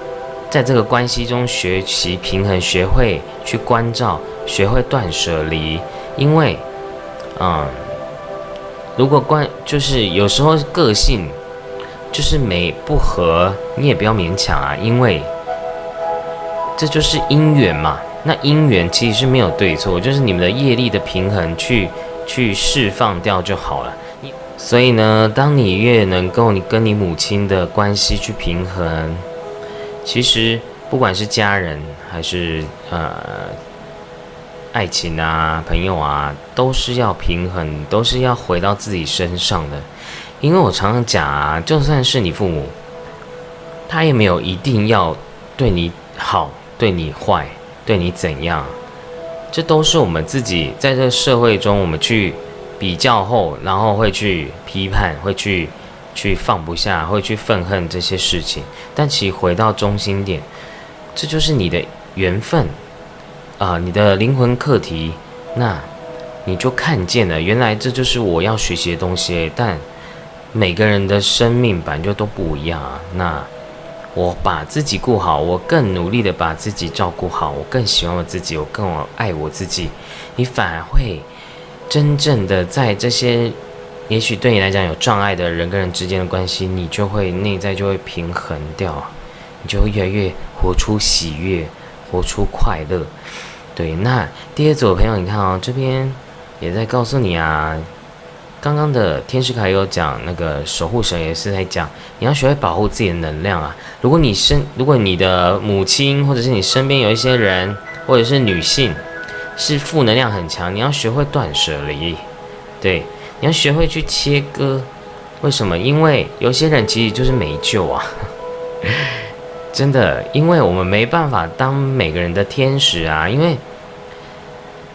在这个关系中学习平衡，学会去关照，学会断舍离。因为，嗯，如果关就是有时候个性。就是没不合，你也不要勉强啊，因为这就是因缘嘛。那因缘其实是没有对错，就是你们的业力的平衡去去释放掉就好了。所以呢，当你越能够你跟你母亲的关系去平衡，其实不管是家人还是呃爱情啊、朋友啊，都是要平衡，都是要回到自己身上的。因为我常常讲啊，就算是你父母，他也没有一定要对你好、对你坏、对你怎样，这都是我们自己在这社会中，我们去比较后，然后会去批判，会去去放不下，会去愤恨这些事情。但其实回到中心点，这就是你的缘分啊，你的灵魂课题，那你就看见了，原来这就是我要学习的东西，但。每个人的生命本就都不一样啊。那我把自己顾好，我更努力的把自己照顾好，我更喜欢我自己，我更爱我自己。你反而会真正的在这些也许对你来讲有障碍的人跟人之间的关系，你就会内在就会平衡掉，你就会越来越活出喜悦，活出快乐。对，那第二组的朋友，你看啊，这边也在告诉你啊。刚刚的天使卡有讲，那个守护神也是在讲，你要学会保护自己的能量啊。如果你身，如果你的母亲或者是你身边有一些人，或者是女性，是负能量很强，你要学会断舍离，对，你要学会去切割。为什么？因为有些人其实就是没救啊，真的，因为我们没办法当每个人的天使啊，因为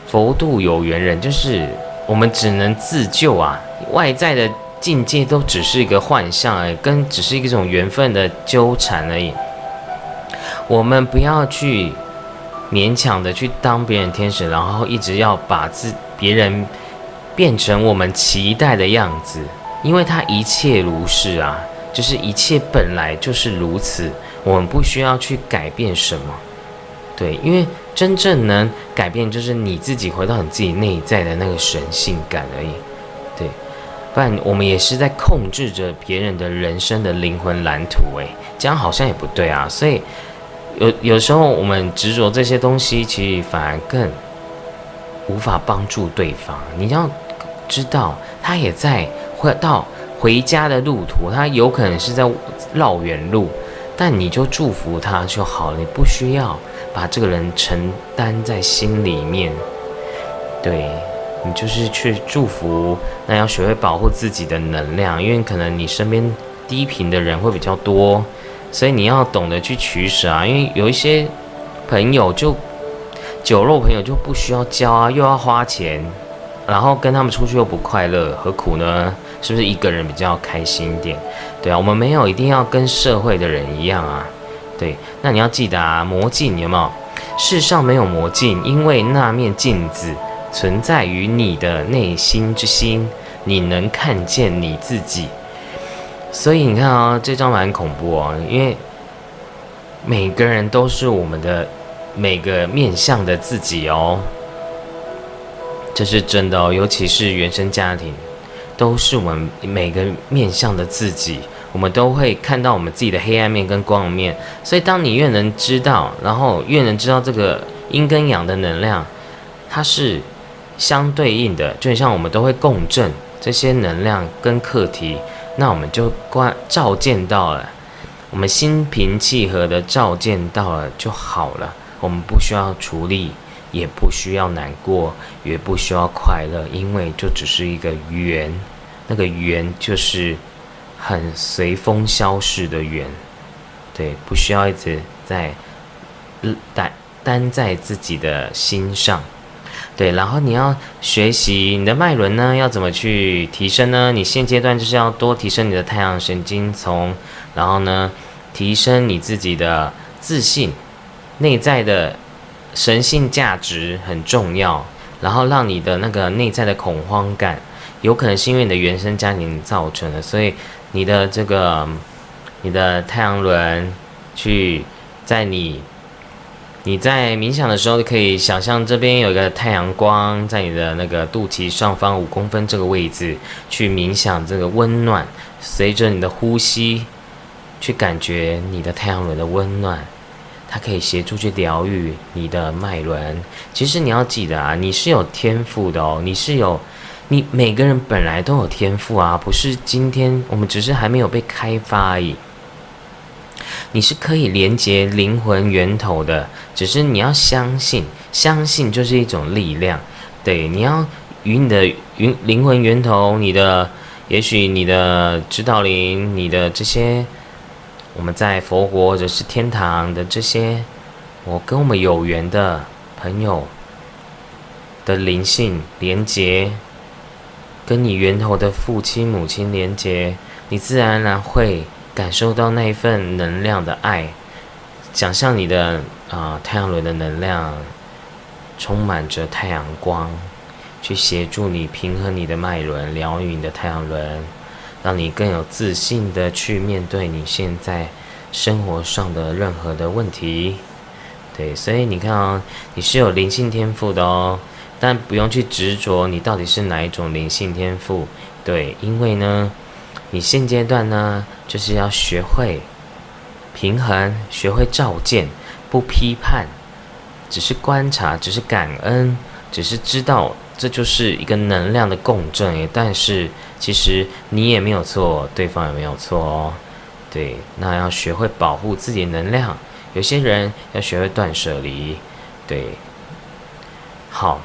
佛度有缘人，就是。我们只能自救啊，外在的境界都只是一个幻象而已，跟只是一种缘分的纠缠而已。我们不要去勉强的去当别人天使，然后一直要把自别人变成我们期待的样子，因为他一切如是啊，就是一切本来就是如此，我们不需要去改变什么。对，因为。真正能改变，就是你自己回到你自己内在的那个神性感而已，对，不然我们也是在控制着别人的人生的灵魂蓝图，诶，这样好像也不对啊。所以有有时候我们执着这些东西，其实反而更无法帮助对方。你要知道，他也在回到回家的路途，他有可能是在绕远路，但你就祝福他就好了，你不需要。把这个人承担在心里面，对你就是去祝福。那要学会保护自己的能量，因为可能你身边低频的人会比较多，所以你要懂得去取舍啊。因为有一些朋友就酒肉朋友就不需要交啊，又要花钱，然后跟他们出去又不快乐，何苦呢？是不是一个人比较开心一点？对啊，我们没有一定要跟社会的人一样啊。对，那你要记得啊，魔镜有没有？世上没有魔镜，因为那面镜子存在于你的内心之心，你能看见你自己。所以你看啊，这张蛮恐怖哦，因为每个人都是我们的每个面向的自己哦，这是真的哦，尤其是原生家庭，都是我们每个面向的自己，我们都会看到我们自己的黑暗面跟光明面。所以，当你越能知道，然后越能知道这个阴跟阳的能量，它是相对应的，就像我们都会共振这些能量跟课题，那我们就观照见到了，我们心平气和的照见到了就好了。我们不需要处理，也不需要难过，也不需要快乐，因为就只是一个缘，那个缘就是很随风消逝的缘，对，不需要一直在担担在自己的心上，对，然后你要学习你的脉轮呢，要怎么去提升呢？你现阶段就是要多提升你的太阳神经丛，然后呢，提升你自己的自信。内在的神性价值很重要，然后让你的那个内在的恐慌感，有可能是因为你的原生家庭造成的，所以你的这个你的太阳轮去在你你在冥想的时候，可以想象这边有一个太阳光在你的那个肚脐上方五公分这个位置去冥想这个温暖，随着你的呼吸去感觉你的太阳轮的温暖。它可以协助去疗愈你的脉轮。其实你要记得啊，你是有天赋的哦，你是有，你每个人本来都有天赋啊，不是今天我们只是还没有被开发而已。你是可以连接灵魂源头的，只是你要相信，相信就是一种力量。对，你要与你的灵灵魂源头，你的也许你的指导灵，你的这些。我们在佛国或者是天堂的这些，我跟我们有缘的朋友的灵性连接，跟你源头的父亲母亲连接，你自然而然会感受到那一份能量的爱。想象你的啊太阳轮的能量充满着太阳光，去协助你平衡你的脉轮，疗愈你的太阳轮。让你更有自信的去面对你现在生活上的任何的问题，对，所以你看啊，你是有灵性天赋的哦，但不用去执着你到底是哪一种灵性天赋，对，因为呢，你现阶段呢就是要学会平衡，学会照见，不批判，只是观察，只是感恩，只是知道。这就是一个能量的共振，但是其实你也没有错，对方也没有错哦。对，那要学会保护自己能量。有些人要学会断舍离。对，好。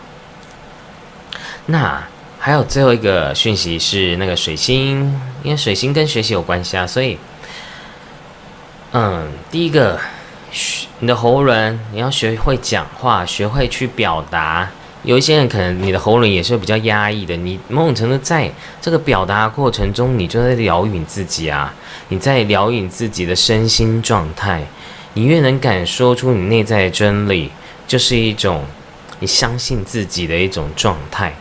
那还有最后一个讯息是那个水星，因为水星跟学习有关系啊，所以，嗯，第一个，你的喉咙你要学会讲话，学会去表达。有一些人可能你的喉咙也是比较压抑的，你某种程度在这个表达过程中，你就在疗愈自己啊，你在疗愈自己的身心状态。你越能敢说出你内在的真理，就是一种你相信自己的一种状态。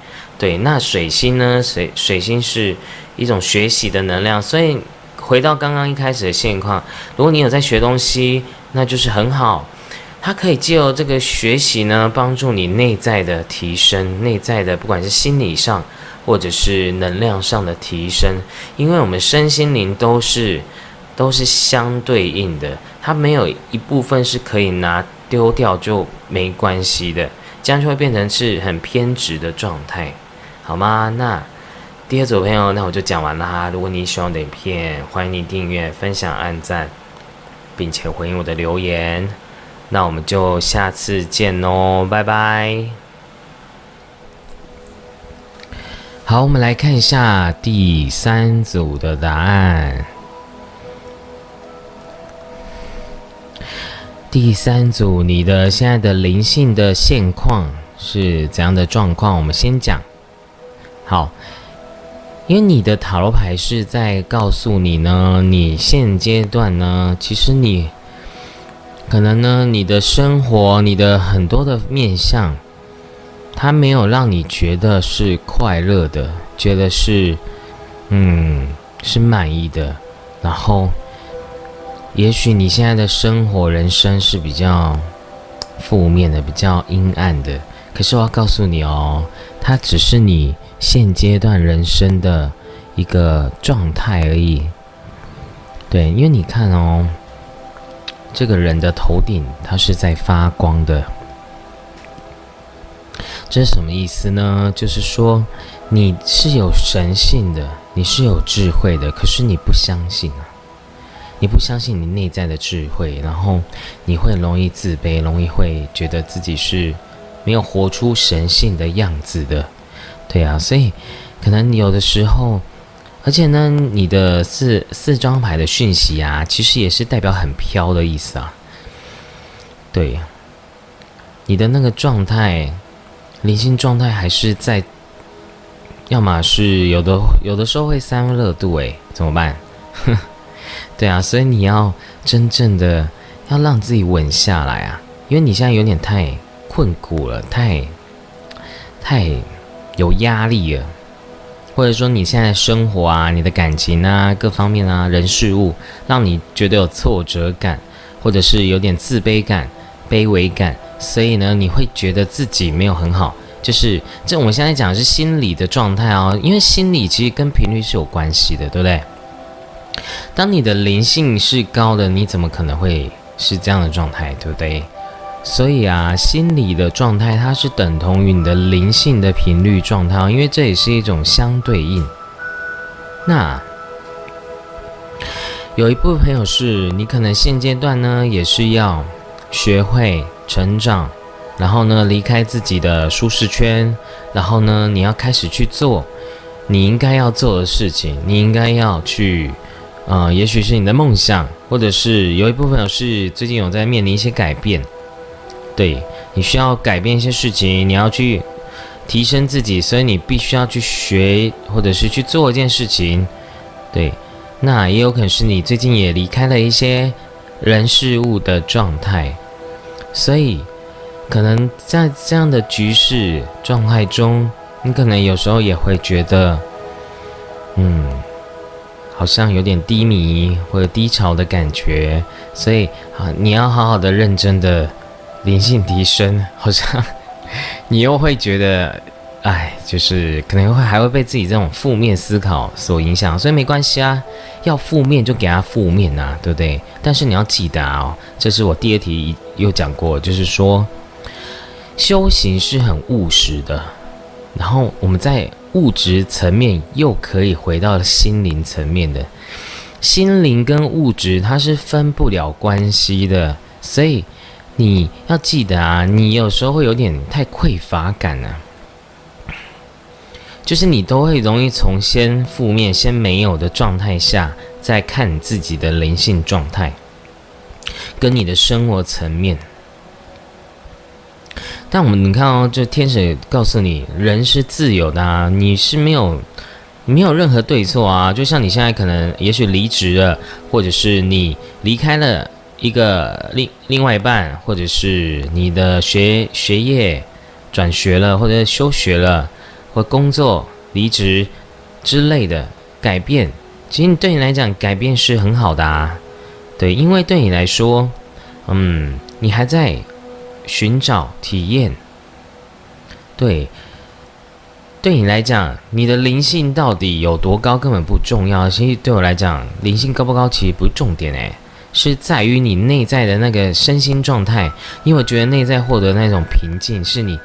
对，那水星呢？水水星是一种学习的能量，所以回到刚刚一开始的现况，如果你有在学东西，那就是很好。它可以借由这个学习呢，帮助你内在的提升，内在的不管是心理上或者是能量上的提升，因为我们身心灵都是都是相对应的，它没有一部分是可以拿丢掉就没关系的，这样就会变成是很偏执的状态，好吗？那第二组朋友，那我就讲完啦。如果你喜欢我的影片，欢迎你订阅、分享、按赞，并且回应我的留言。那我们就下次见哦，拜拜。好，我们来看一下第三组的答案。第三组，你的现在的灵性的现况是怎样的状况？我们先讲。好，因为你的塔罗牌是在告诉你呢，你现阶段呢，其实你。可能呢，你的生活，你的很多的面相，它没有让你觉得是快乐的，觉得是，嗯，是满意的。然后，也许你现在的生活、人生是比较负面的、比较阴暗的。可是我要告诉你哦，它只是你现阶段人生的一个状态而已。对，因为你看哦，这个人的头顶它是在发光的。这是什么意思呢？就是说你是有神性的，你是有智慧的，可是你不相信啊。你不相信你内在的智慧，然后你会容易自卑，容易会觉得自己是没有活出神性的样子的，对啊，所以可能你有的时候，而且呢，你的四四张牌的讯息啊，其实也是代表很飘的意思啊，对，你的那个状态，灵性状态还是在，要么是有的有的时候会三热度，诶，怎么办？对啊，所以你要真正的要让自己稳下来啊，因为你现在有点太困苦了，太太有压力了，或者说你现在生活啊、你的感情啊、各方面啊、人事物，让你觉得有挫折感，或者是有点自卑感、卑微感，所以呢，你会觉得自己没有很好。就是这，我们现在讲的是心理的状态哦，因为心理其实跟频率是有关系的，对不对？当你的灵性是高的，你怎么可能会是这样的状态，对不对？所以啊，心理的状态它是等同于你的灵性的频率状态，因为这也是一种相对应。那有一部分朋友是你可能现阶段呢也是要学会成长，然后呢离开自己的舒适圈，然后呢你要开始去做你应该要做的事情，你应该要去。啊，也许是你的梦想，或者是有一部分是最近有在面临一些改变，对你需要改变一些事情，你要去提升自己，所以你必须要去学，或者是去做一件事情，对，那也有可能是你最近也离开了一些人事物的状态，所以可能在这样的局势状态中，你可能有时候也会觉得，嗯。好像有点低迷或者低潮的感觉，所以啊，你要好好的认真的灵性提升。好像 你又会觉得，哎，就是可能会还会被自己这种负面思考所影响，所以没关系啊，要负面就给他负面啊，对不对？但是你要记得啊，这是我第二题又讲过，就是说修行是很务实的，然后我们在。物质层面又可以回到心灵层面的，心灵跟物质它是分不了关系的，所以你要记得啊，你有时候会有点太匮乏感呢，就是你都会容易从先负面、先没有的状态下，再看自己的灵性状态，跟你的生活层面。但我们你看哦，这天使告诉你，人是自由的啊，你是没有没有任何对错啊。就像你现在可能也许离职了，或者是你离开了一个另另外一半，或者是你的学学业转学了，或者休学了，或工作离职之类的改变，其实对你来讲改变是很好的啊。对，因为对你来说，嗯，你还在。寻找体验，对，对你来讲，你的灵性到底有多高根本不重要。其实对我来讲，灵性高不高其实不是重点诶，是在于你内在的那个身心状态。因为我觉得内在获得那种平静，是你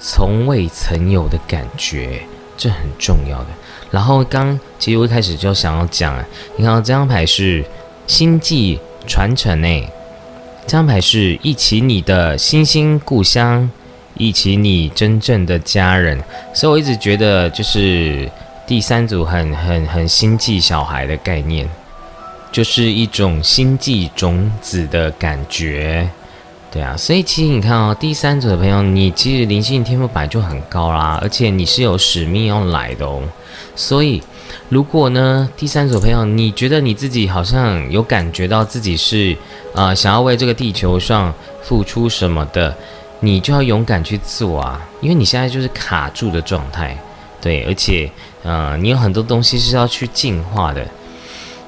从未曾有的感觉，这很重要的。然后刚其实我一开始就想要讲，你看这张牌是星际传承诶。这张牌是忆起你的星星故乡，忆起你真正的家人，所以我一直觉得就是第三组很很很星际小孩的概念，就是一种星际种子的感觉，对啊，所以其实你看哦，第三组的朋友，你其实灵性天赋本来就很高啦，而且你是有使命要来的哦，所以。如果呢，第三组朋友，你觉得你自己好像有感觉到自己是啊，想要为这个地球上付出什么的，你就要勇敢去做啊，因为你现在就是卡住的状态，对，而且呃，你有很多东西是要去进化的，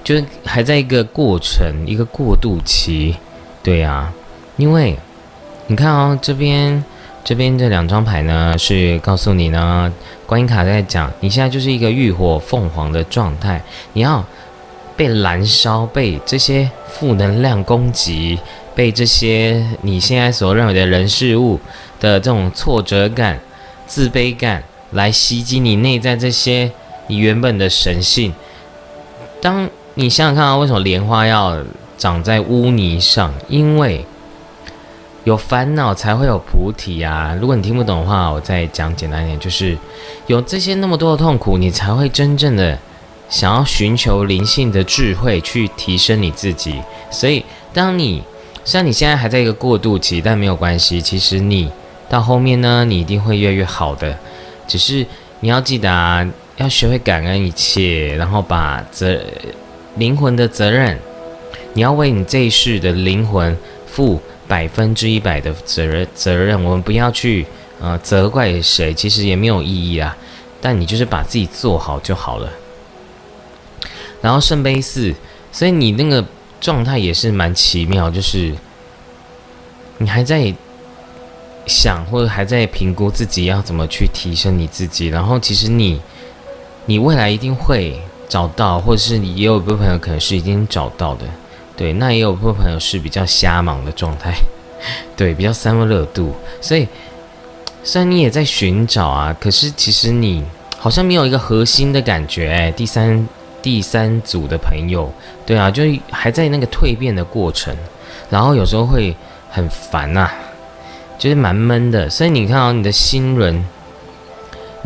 就是还在一个过程，一个过渡期，对啊，因为你看哦，这边这边这两张牌呢，是告诉你呢，观音卡在讲，你现在就是一个浴火凤凰的状态，你要被燃烧，被这些负能量攻击，被这些你现在所认为的人事物的这种挫折感、自卑感来袭击你内在这些你原本的神性。当你想想看啊，为什么莲花要长在污泥上？因为有烦恼才会有菩提啊！如果你听不懂的话，我再讲简单一点，就是有这些那么多的痛苦，你才会真正的想要寻求灵性的智慧去提升你自己。所以，当你虽然你现在还在一个过渡期，但没有关系。其实你到后面呢，你一定会越来越好的。只是你要记得啊，要学会感恩一切，然后把责灵魂的责任，你要为你这一世的灵魂负。百分之一百的责任，责任，我们不要去呃责怪谁，其实也没有意义啊。但你就是把自己做好就好了。然后圣杯四，所以你那个状态也是蛮奇妙，就是你还在想或者还在评估自己要怎么去提升你自己。然后其实你，你未来一定会找到，或者是你也有一部分朋友可能是已经找到的。对，那也有部分朋友是比较瞎忙的状态，对，比较三分热度，所以虽然你也在寻找啊，可是其实你好像没有一个核心的感觉。哎，第三第三组的朋友，对啊，就还在那个蜕变的过程，然后有时候会很烦呐，就是蛮闷的。所以你看啊你的心轮，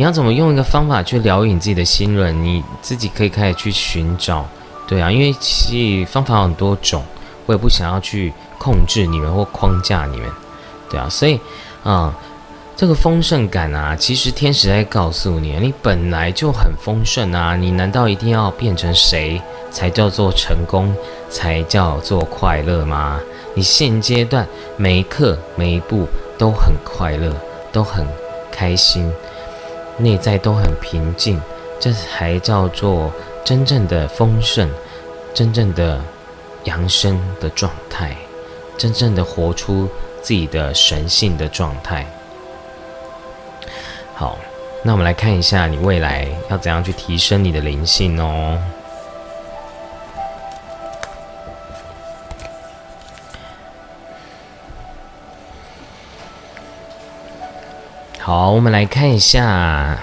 你要怎么用一个方法去疗愈你自己的心轮？你自己可以开始去寻找。对啊，因为其实方法很多种，我也不想要去控制你们或框架你们，对啊，所以啊，这个丰盛感啊，其实天使在告诉你，你本来就很丰盛啊，你难道一定要变成谁才叫做成功，才叫做快乐吗？你现阶段每一刻每一步都很快乐，都很开心，内在都很平静，这才叫做。真正的丰盛，真正的扬升的状态，真正的活出自己的神性的状态。好，那我们来看一下你未来要怎样去提升你的灵性哦。好，我们来看一下。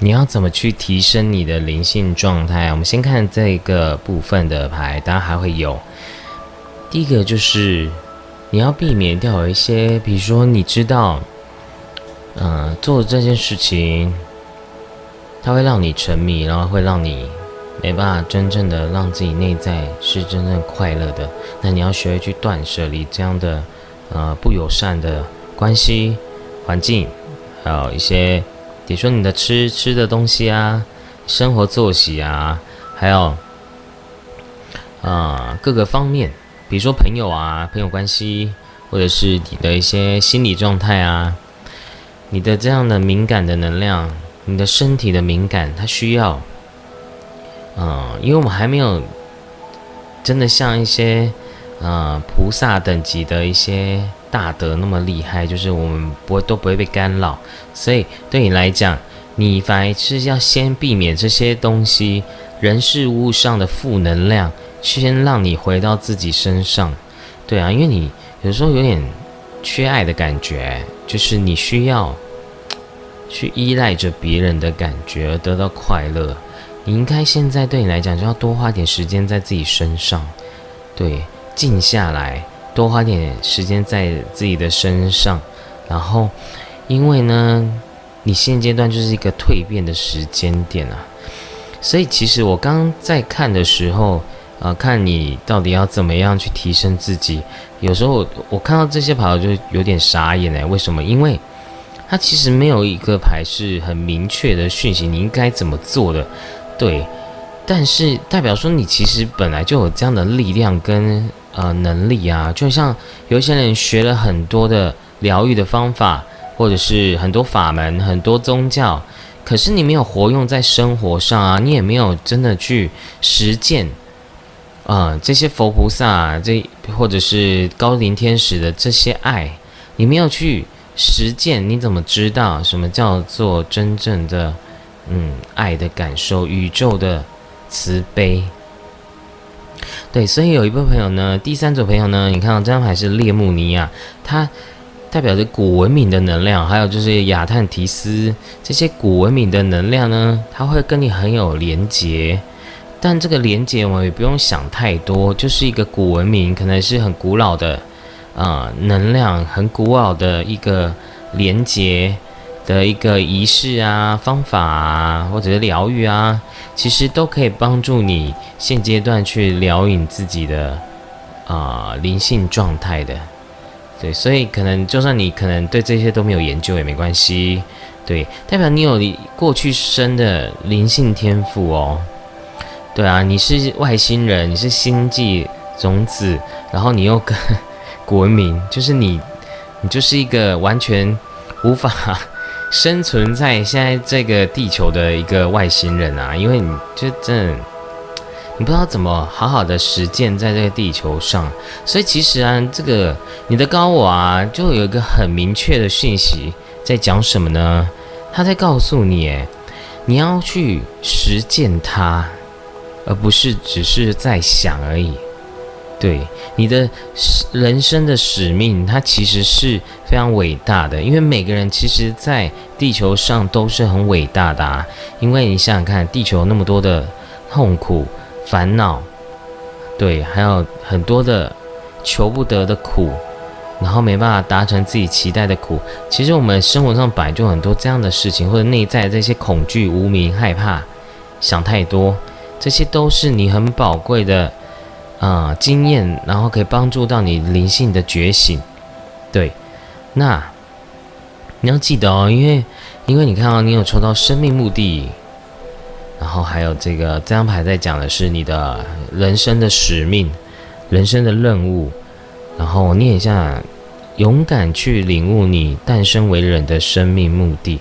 你要怎么去提升你的灵性状态？我们先看这个部分的牌，当然还会有。第一个就是你要避免掉有一些，比如说你知道，嗯，做这件事情，它会让你沉迷，然后会让你没办法真正的让自己内在是真正快乐的。那你要学会去断舍离这样的呃不友善的关系、环境，还有一些。比如说你的吃吃的东西啊，生活作息啊，还有啊各个方面，比如说朋友啊，朋友关系，或者是你的一些心理状态啊，你的这样的敏感的能量，你的身体的敏感，它需要，嗯，因为我们还没有真的像一些呃菩萨等级的一些。大德那么厉害，就是我们不会都不会被干扰，所以对你来讲，你反而是要先避免这些东西，人事物上的负能量，先让你回到自己身上。对啊，因为你有时候有点缺爱的感觉，就是你需要去依赖着别人的感觉而得到快乐。你应该现在对你来讲，就要多花点时间在自己身上，对，静下来。多花点时间在自己的身上，然后，因为呢，你现阶段就是一个蜕变的时间点啊，所以其实我刚在看的时候，啊，看你到底要怎么样去提升自己，有时候我看到这些牌就有点傻眼哎，为什么？因为它其实没有一个牌是很明确的讯息，你应该怎么做的，对，但是代表说你其实本来就有这样的力量跟。呃，能力啊，就像有些人学了很多的疗愈的方法，或者是很多法门、很多宗教，可是你没有活用在生活上啊，你也没有真的去实践啊，这些佛菩萨这或者是高龄天使的这些爱，你没有去实践，你怎么知道什么叫做真正的嗯爱的感受？宇宙的慈悲。对，所以有一部分朋友呢，第三组朋友呢，你看到这张牌是列穆尼亚，它代表着古文明的能量，还有就是亚特提斯这些古文明的能量呢，它会跟你很有连结。但这个连接我们也不用想太多，就是一个古文明，可能是很古老的啊能量，很古老的一个连接的一个仪式啊方法啊，或者是疗愈啊，其实都可以帮助你现阶段去疗愈自己的啊灵性状态的。对，所以可能就算你可能对这些都没有研究也没关系，对，代表你有过去生的灵性天赋哦。对啊，你是外星人，你是星际种子，然后你又跟古文明，就是你，你就是一个完全无法生存在现在这个地球的一个外星人啊！因为你就真，你不知道怎么好好的实践在这个地球上，所以其实啊，这个你的高我啊，就有一个很明确的讯息在讲什么呢？他在告诉你，你要去实践它。而不是只是在想而已，对你的人生的使命，它其实是非常伟大的。因为每个人其实，在地球上都是很伟大的啊。因为你想想看，地球那么多的痛苦、烦恼，对，还有很多的求不得的苦，然后没办法达成自己期待的苦。其实我们生活上摆就很多这样的事情，或者内在这些恐惧、无名、害怕、想太多。这些都是你很宝贵的啊经验，然后可以帮助到你灵性的觉醒。对，那你要记得哦，因为因为你看到你有抽到生命目的，然后还有这个这张牌在讲的是你的人生的使命、人生的任务。然后念一下：勇敢去领悟你诞生为人的生命目的。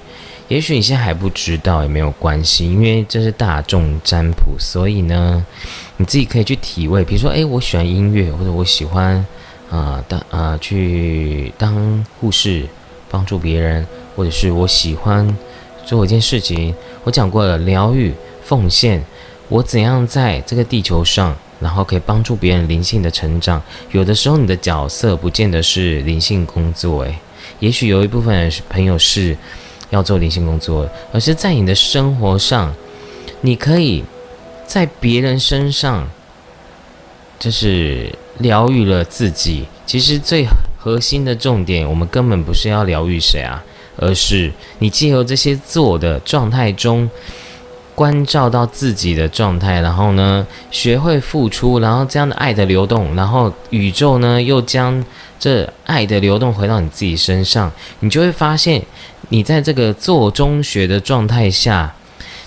也许你现在还不知道也没有关系，因为这是大众占卜，所以呢，你自己可以去体味。比如说，诶，我喜欢音乐，或者我喜欢啊当啊去当护士，帮助别人，或者是我喜欢做一件事情。我讲过了，疗愈、奉献，我怎样在这个地球上，然后可以帮助别人灵性的成长。有的时候，你的角色不见得是灵性工作，诶，也许有一部分朋友是。要做灵性工作，而是在你的生活上，你可以在别人身上，就是疗愈了自己。其实最核心的重点，我们根本不是要疗愈谁啊，而是你借由这些做的状态中，关照到自己的状态，然后呢，学会付出，然后这样的爱的流动，然后宇宙呢又将这爱的流动回到你自己身上，你就会发现。你在这个做中学的状态下，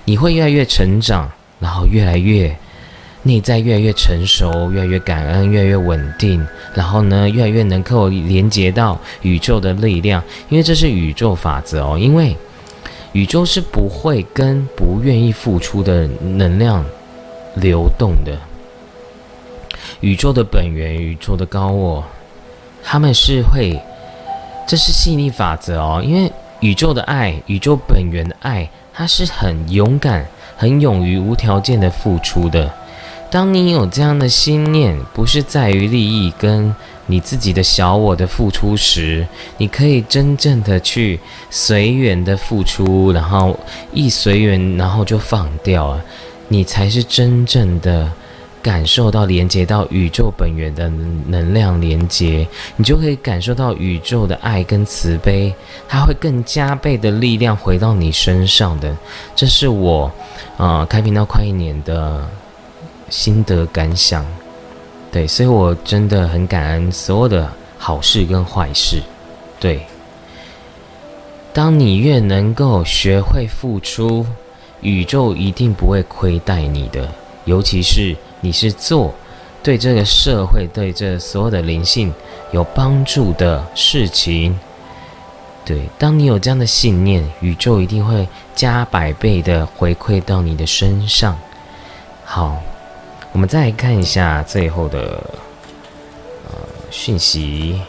你会越来越成长，然后越来越内在越来越成熟，越来越感恩，越来越稳定，然后呢，越来越能够连接到宇宙的力量，因为这是宇宙法则哦。因为宇宙是不会跟不愿意付出的能量流动的，宇宙的本源，宇宙的高我，他们是会，这是吸引力法则哦，因为。宇宙的爱，宇宙本源的爱，它是很勇敢、很勇于无条件的付出的。当你有这样的心念，不是在于利益跟你自己的小我的付出时，你可以真正的去随缘的付出，然后一随缘，然后就放掉啊，你才是真正的。感受到连接到宇宙本源的能量连接，你就可以感受到宇宙的爱跟慈悲，它会更加倍的力量回到你身上的。这是我，啊，开频道快一年的心得感想。对，所以我真的很感恩所有的好事跟坏事。对，当你越能够学会付出，宇宙一定不会亏待你的，尤其是。你是做对这个社会、对这所有的灵性有帮助的事情，对。当你有这样的信念，宇宙一定会加百倍的回馈到你的身上。好，我们再来看一下最后的呃讯息。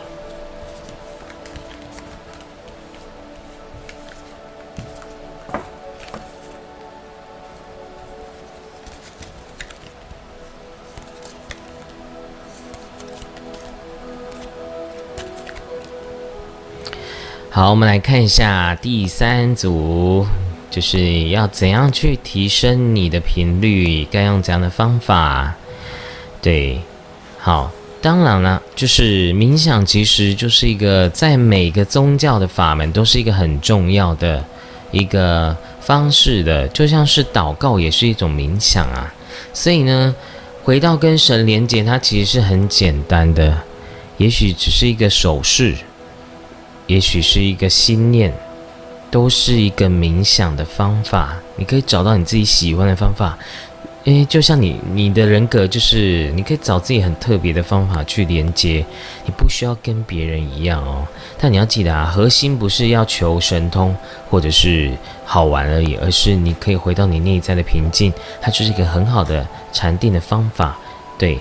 好，我们来看一下第三组，就是要怎样去提升你的频率，该用怎样的方法？对，好，当然了，就是冥想其实就是一个在每个宗教的法门都是一个很重要的一个方式的，就像是祷告也是一种冥想啊。所以呢，回到跟神连接，它其实是很简单的，也许只是一个手势。也许是一个心念，都是一个冥想的方法。你可以找到你自己喜欢的方法，诶，就像你你的人格，就是你可以找自己很特别的方法去连接。你不需要跟别人一样哦，但你要记得啊，核心不是要求神通或者是好玩而已，而是你可以回到你内在的平静，它就是一个很好的禅定的方法。对，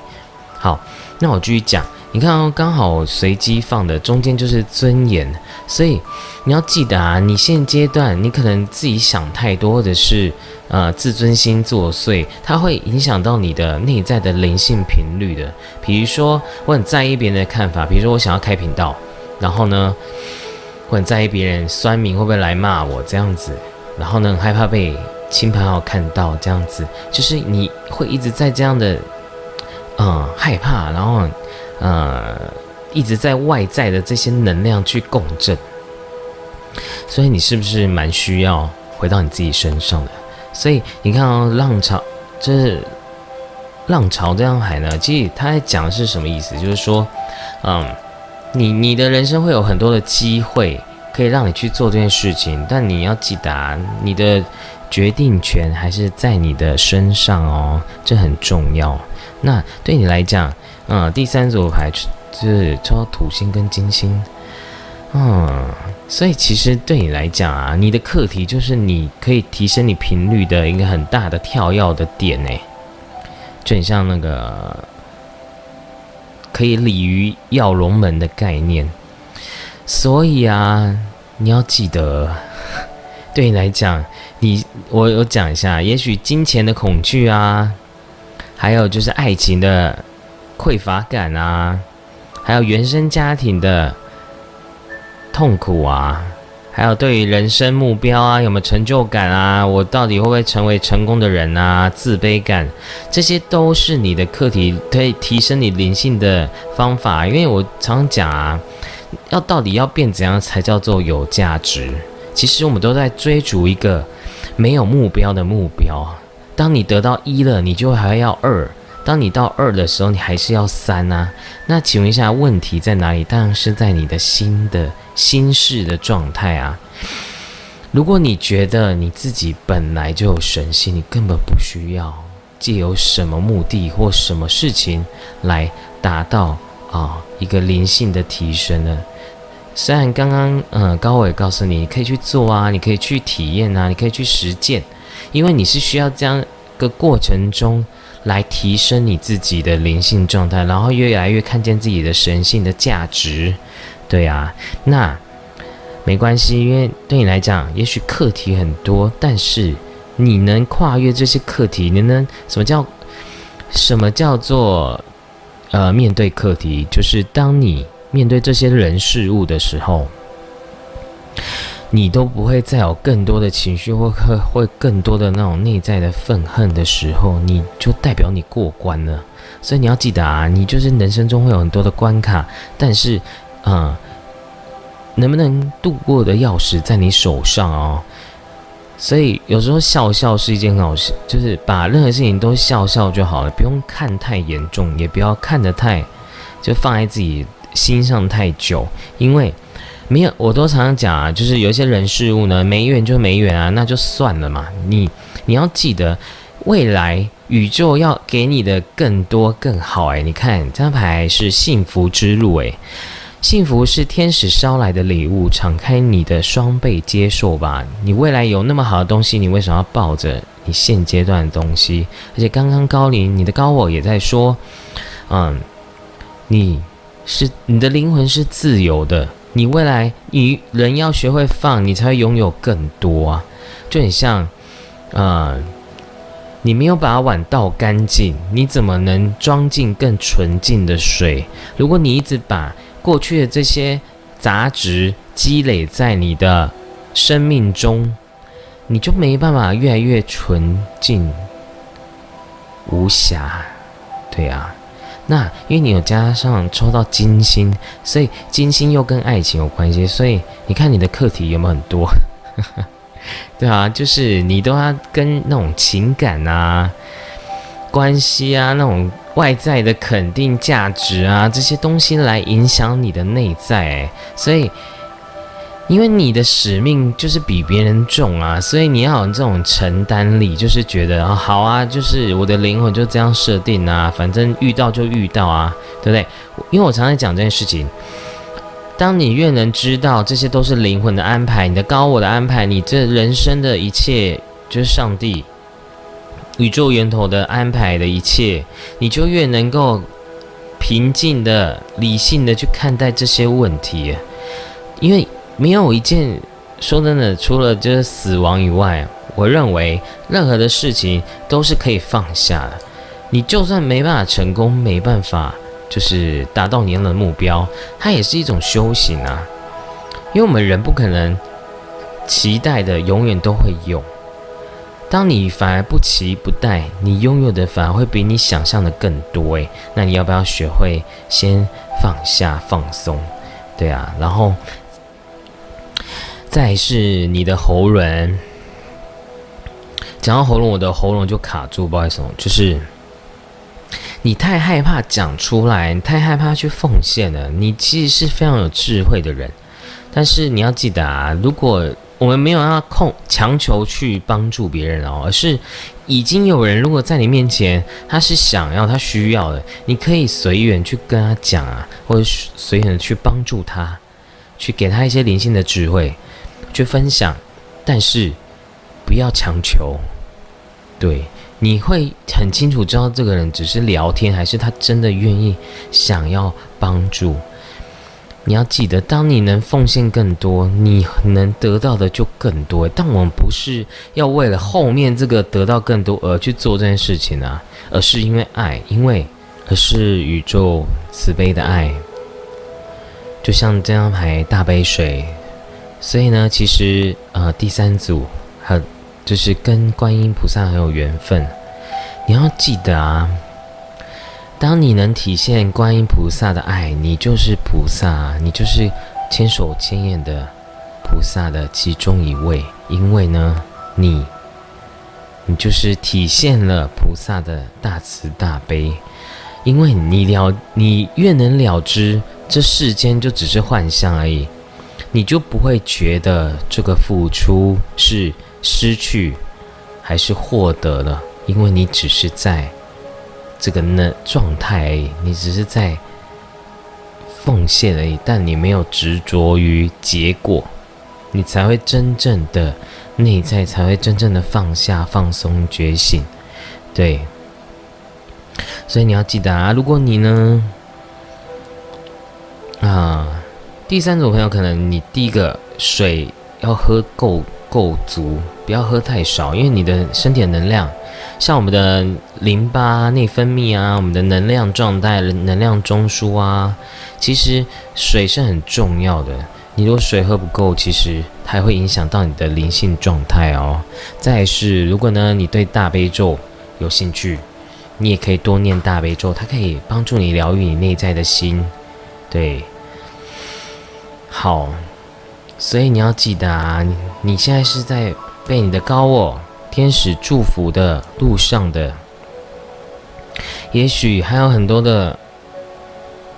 好，那我继续讲。你看哦，刚好随机放的中间就是尊严，所以你要记得啊，你现阶段你可能自己想太多，或者是呃自尊心作祟，它会影响到你的内在的灵性频率的。比如说，我很在意别人的看法，比如说我想要开频道，然后呢，我很在意别人酸民会不会来骂我这样子，然后呢，很害怕被亲朋好友看到这样子，就是你会一直在这样的嗯害怕，然后。呃，一直在外在的这些能量去共振，所以你是不是蛮需要回到你自己身上的？所以你看哦，浪潮这浪潮这样海呢，其实他在讲的是什么意思？就是说，嗯，你你的人生会有很多的机会可以让你去做这件事情，但你要记得，你的决定权还是在你的身上哦，这很重要。那对你来讲，嗯，第三组牌是抽土星跟金星，嗯，所以其实对你来讲啊，你的课题就是你可以提升你频率的一个很大的跳跃的点呢，就很像那个可以鲤鱼跃龙门的概念。所以啊，你要记得，对你来讲，你我我讲一下，也许金钱的恐惧啊，还有就是爱情的。匮乏感啊，还有原生家庭的痛苦啊，还有对于人生目标啊有没有成就感啊？我到底会不会成为成功的人啊？自卑感，这些都是你的课题，可以提升你灵性的方法。因为我常讲啊，要到底要变怎样才叫做有价值？其实我们都在追逐一个没有目标的目标。当你得到一了，你就还要二。当你到二的时候，你还是要三啊？那请问一下，问题在哪里？当然是在你的心的心事的状态啊。如果你觉得你自己本来就有神性，你根本不需要借由什么目的或什么事情来达到啊一个灵性的提升呢？虽然刚刚嗯高伟告诉你，你可以去做啊，你可以去体验啊，你可以去实践，因为你是需要这样个过程中。来提升你自己的灵性状态，然后越来越看见自己的神性的价值，对啊，那没关系，因为对你来讲，也许课题很多，但是你能跨越这些课题，你能什么叫什么叫做呃面对课题？就是当你面对这些人事物的时候。你都不会再有更多的情绪，或会会更多的那种内在的愤恨的时候，你就代表你过关了。所以你要记得啊，你就是人生中会有很多的关卡，但是，嗯，能不能度过的钥匙在你手上哦。所以有时候笑笑是一件好事，就是把任何事情都笑笑就好了，不用看太严重，也不要看得太就放在自己心上太久，因为。没有，我都常常讲啊，就是有一些人事物呢，没缘就没缘啊，那就算了嘛。你你要记得，未来宇宙要给你的更多更好。诶，你看这张牌是幸福之路，诶，幸福是天使捎来的礼物，敞开你的双倍接受吧。你未来有那么好的东西，你为什么要抱着你现阶段的东西？而且刚刚高龄，你的高我也在说，嗯，你是你的灵魂是自由的。你未来，你人要学会放，你才会拥有更多啊！就很像，呃，你没有把碗倒干净，你怎么能装进更纯净的水？如果你一直把过去的这些杂质、积累在你的生命中，你就没办法越来越纯净无瑕。对啊，那因为你有加上抽到金星，所以金星又跟爱情有关系，所以你看你的课题有没有很多？对啊，就是你都要跟那种情感啊、关系啊、那种外在的肯定价值啊这些东西来影响你的内在，所以因为你的使命就是比别人重啊，所以你要有这种承担力，就是觉得啊好啊，就是我的灵魂就这样设定啊，反正遇到就遇到啊，对不对？因为我常常讲这件事情。当你越能知道这些都是灵魂的安排，你的高我的安排，你这人生的一切就是上帝、宇宙源头的安排的一切，你就越能够平静的、理性的去看待这些问题。因为没有一件说真的，除了就是死亡以外，我认为任何的事情都是可以放下的。你就算没办法成功，没办法。就是达到你要的目标，它也是一种修行啊。因为我们人不可能期待的永远都会有。当你反而不期不待，你拥有的反而会比你想象的更多诶，那你要不要学会先放下、放松？对啊，然后再是你的喉咙。讲到喉咙，我的喉咙就卡住，不好意思，就是。你太害怕讲出来，你太害怕去奉献了。你其实是非常有智慧的人，但是你要记得啊，如果我们没有要控强求去帮助别人哦，而是已经有人如果在你面前，他是想要他需要的，你可以随缘去跟他讲啊，或者随缘的去帮助他，去给他一些灵性的智慧，去分享，但是不要强求，对。你会很清楚知道这个人只是聊天，还是他真的愿意想要帮助。你要记得，当你能奉献更多，你能得到的就更多。但我们不是要为了后面这个得到更多而去做这件事情啊，而是因为爱，因为而是宇宙慈悲的爱。就像这张牌大杯水，所以呢，其实呃，第三组很。就是跟观音菩萨很有缘分，你要记得啊，当你能体现观音菩萨的爱，你就是菩萨，你就是千手千眼的菩萨的其中一位。因为呢，你，你就是体现了菩萨的大慈大悲。因为你了，你越能了知这世间就只是幻象而已，你就不会觉得这个付出是。失去还是获得了？因为你只是在这个那状态而已，你只是在奉献而已，但你没有执着于结果，你才会真正的内在才会真正的放下、放松、觉醒。对，所以你要记得啊，如果你呢啊，第三种朋友，可能你第一个水要喝够。够足，不要喝太少，因为你的身体的能量，像我们的淋巴内分泌啊，我们的能量状态、能量中枢啊，其实水是很重要的。你如果水喝不够，其实它会影响到你的灵性状态哦。再是，如果呢你对大悲咒有兴趣，你也可以多念大悲咒，它可以帮助你疗愈你内在的心。对，好。所以你要记得啊，你现在是在被你的高我天使祝福的路上的，也许还有很多的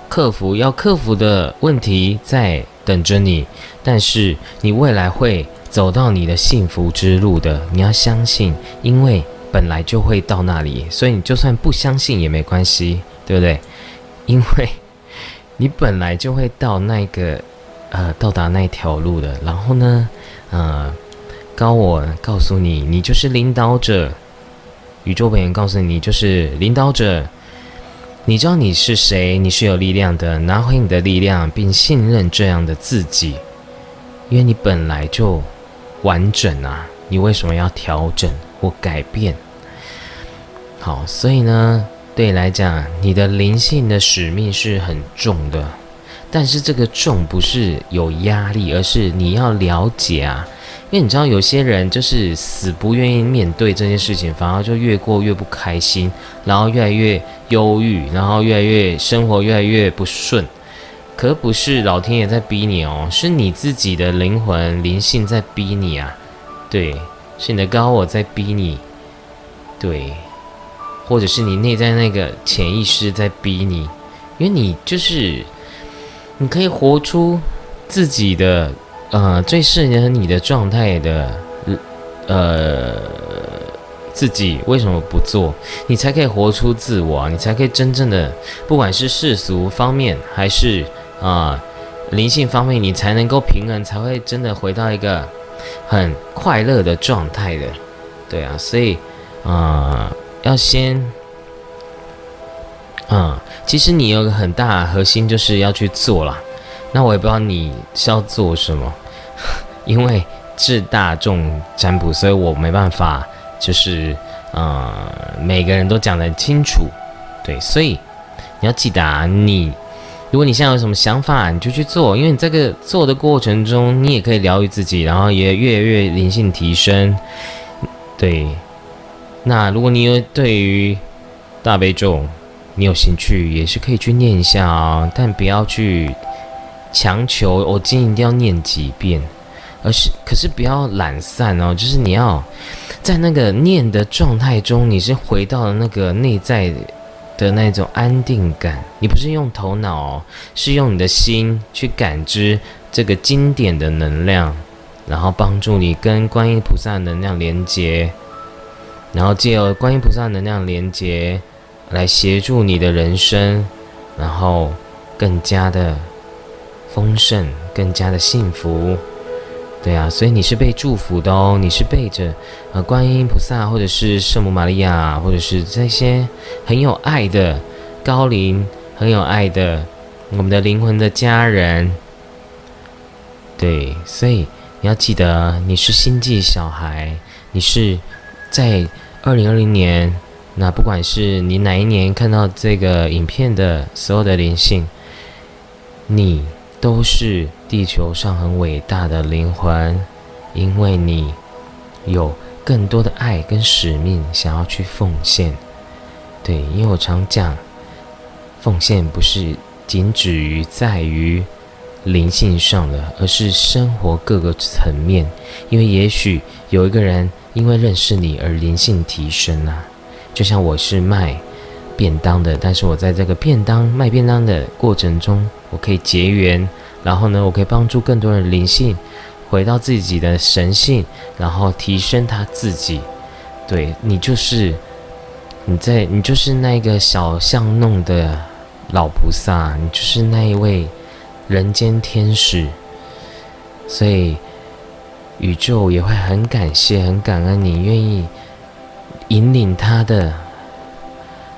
克服要克服的问题在等着你，但是你未来会走到你的幸福之路的。你要相信，因为本来就会到那里，所以你就算不相信也没关系，对不对？因为你本来就会到那个。呃，到达那条路的，然后呢，呃，高我告诉你，你就是领导者，宇宙本源告诉你，就是领导者。你知道你是谁，你是有力量的，拿回你的力量，并信任这样的自己，因为你本来就完整啊，你为什么要调整或改变？好，所以呢，对你来讲，你的灵性的使命是很重的。但是这个重不是有压力，而是你要了解啊。因为你知道，有些人就是死不愿意面对这件事情，反而就越过越不开心，然后越来越忧郁，然后越来越生活越来越不顺。可不是老天爷在逼你哦，是你自己的灵魂灵性在逼你啊。对，是你的高我在逼你。对，或者是你内在那个潜意识在逼你，因为你就是你可以活出自己的。呃，最适合你的状态的，呃，自己为什么不做？你才可以活出自我，你才可以真正的，不管是世俗方面还是啊灵性方面，你才能够平衡，才会真的回到一个很快乐的状态的。对啊，所以啊，要先，嗯，其实你有个很大核心就是要去做了。那我也不知道你是要做什么。因为是大众占卜，所以我没办法，就是呃，每个人都讲得清楚，对，所以你要记得啊，你如果你现在有什么想法，你就去做，因为你这个做的过程中，你也可以疗愈自己，然后也越来越灵性提升，对。那如果你有对于大悲咒你有兴趣，也是可以去念一下啊，但不要去强求，我今天一定要念几遍。而是，可是不要懒散哦，就是你要在那个念的状态中，你是回到了那个内在的那种安定感。你不是用头脑，是用你的心去感知这个经典的能量，然后帮助你跟观音菩萨能量连接，然后借由观音菩萨能量连接来协助你的人生，然后更加的丰盛，更加的幸福。对啊，所以你是被祝福的哦，你是背着呃观音菩萨，或者是圣母玛利亚，或者是这些很有爱的高龄、很有爱的我们的灵魂的家人。对，所以你要记得，你是星际小孩，你是在二零二零年，那不管是你哪一年看到这个影片的所有的灵性，你。都是地球上很伟大的灵魂，因为你有更多的爱跟使命想要去奉献。对，因为我常讲，奉献不是仅止于在于灵性上的，而是生活各个层面。因为也许有一个人因为认识你而灵性提升啊，就像我是卖便当的，但是我在这个便当卖便当的过程中。我可以结缘，然后呢，我可以帮助更多人灵性回到自己的神性，然后提升他自己。对你就是你在你就是那个小巷弄的老菩萨，你就是那一位人间天使，所以宇宙也会很感谢、很感恩你愿意引领他的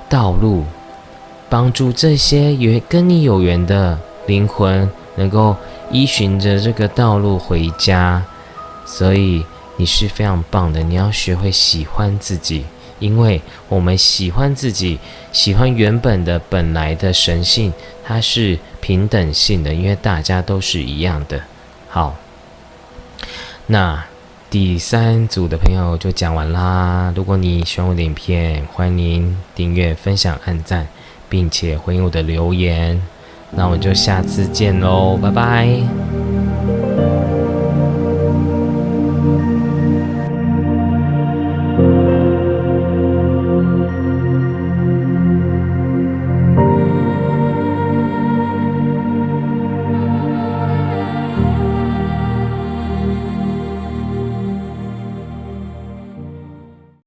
道路。帮助这些有跟你有缘的灵魂能够依循着这个道路回家，所以你是非常棒的。你要学会喜欢自己，因为我们喜欢自己，喜欢原本的本来的神性，它是平等性的，因为大家都是一样的。好，那第三组的朋友就讲完啦。如果你喜欢我的影片，欢迎订阅、分享、按赞。并且回应我的留言，那我们就下次见喽，拜拜。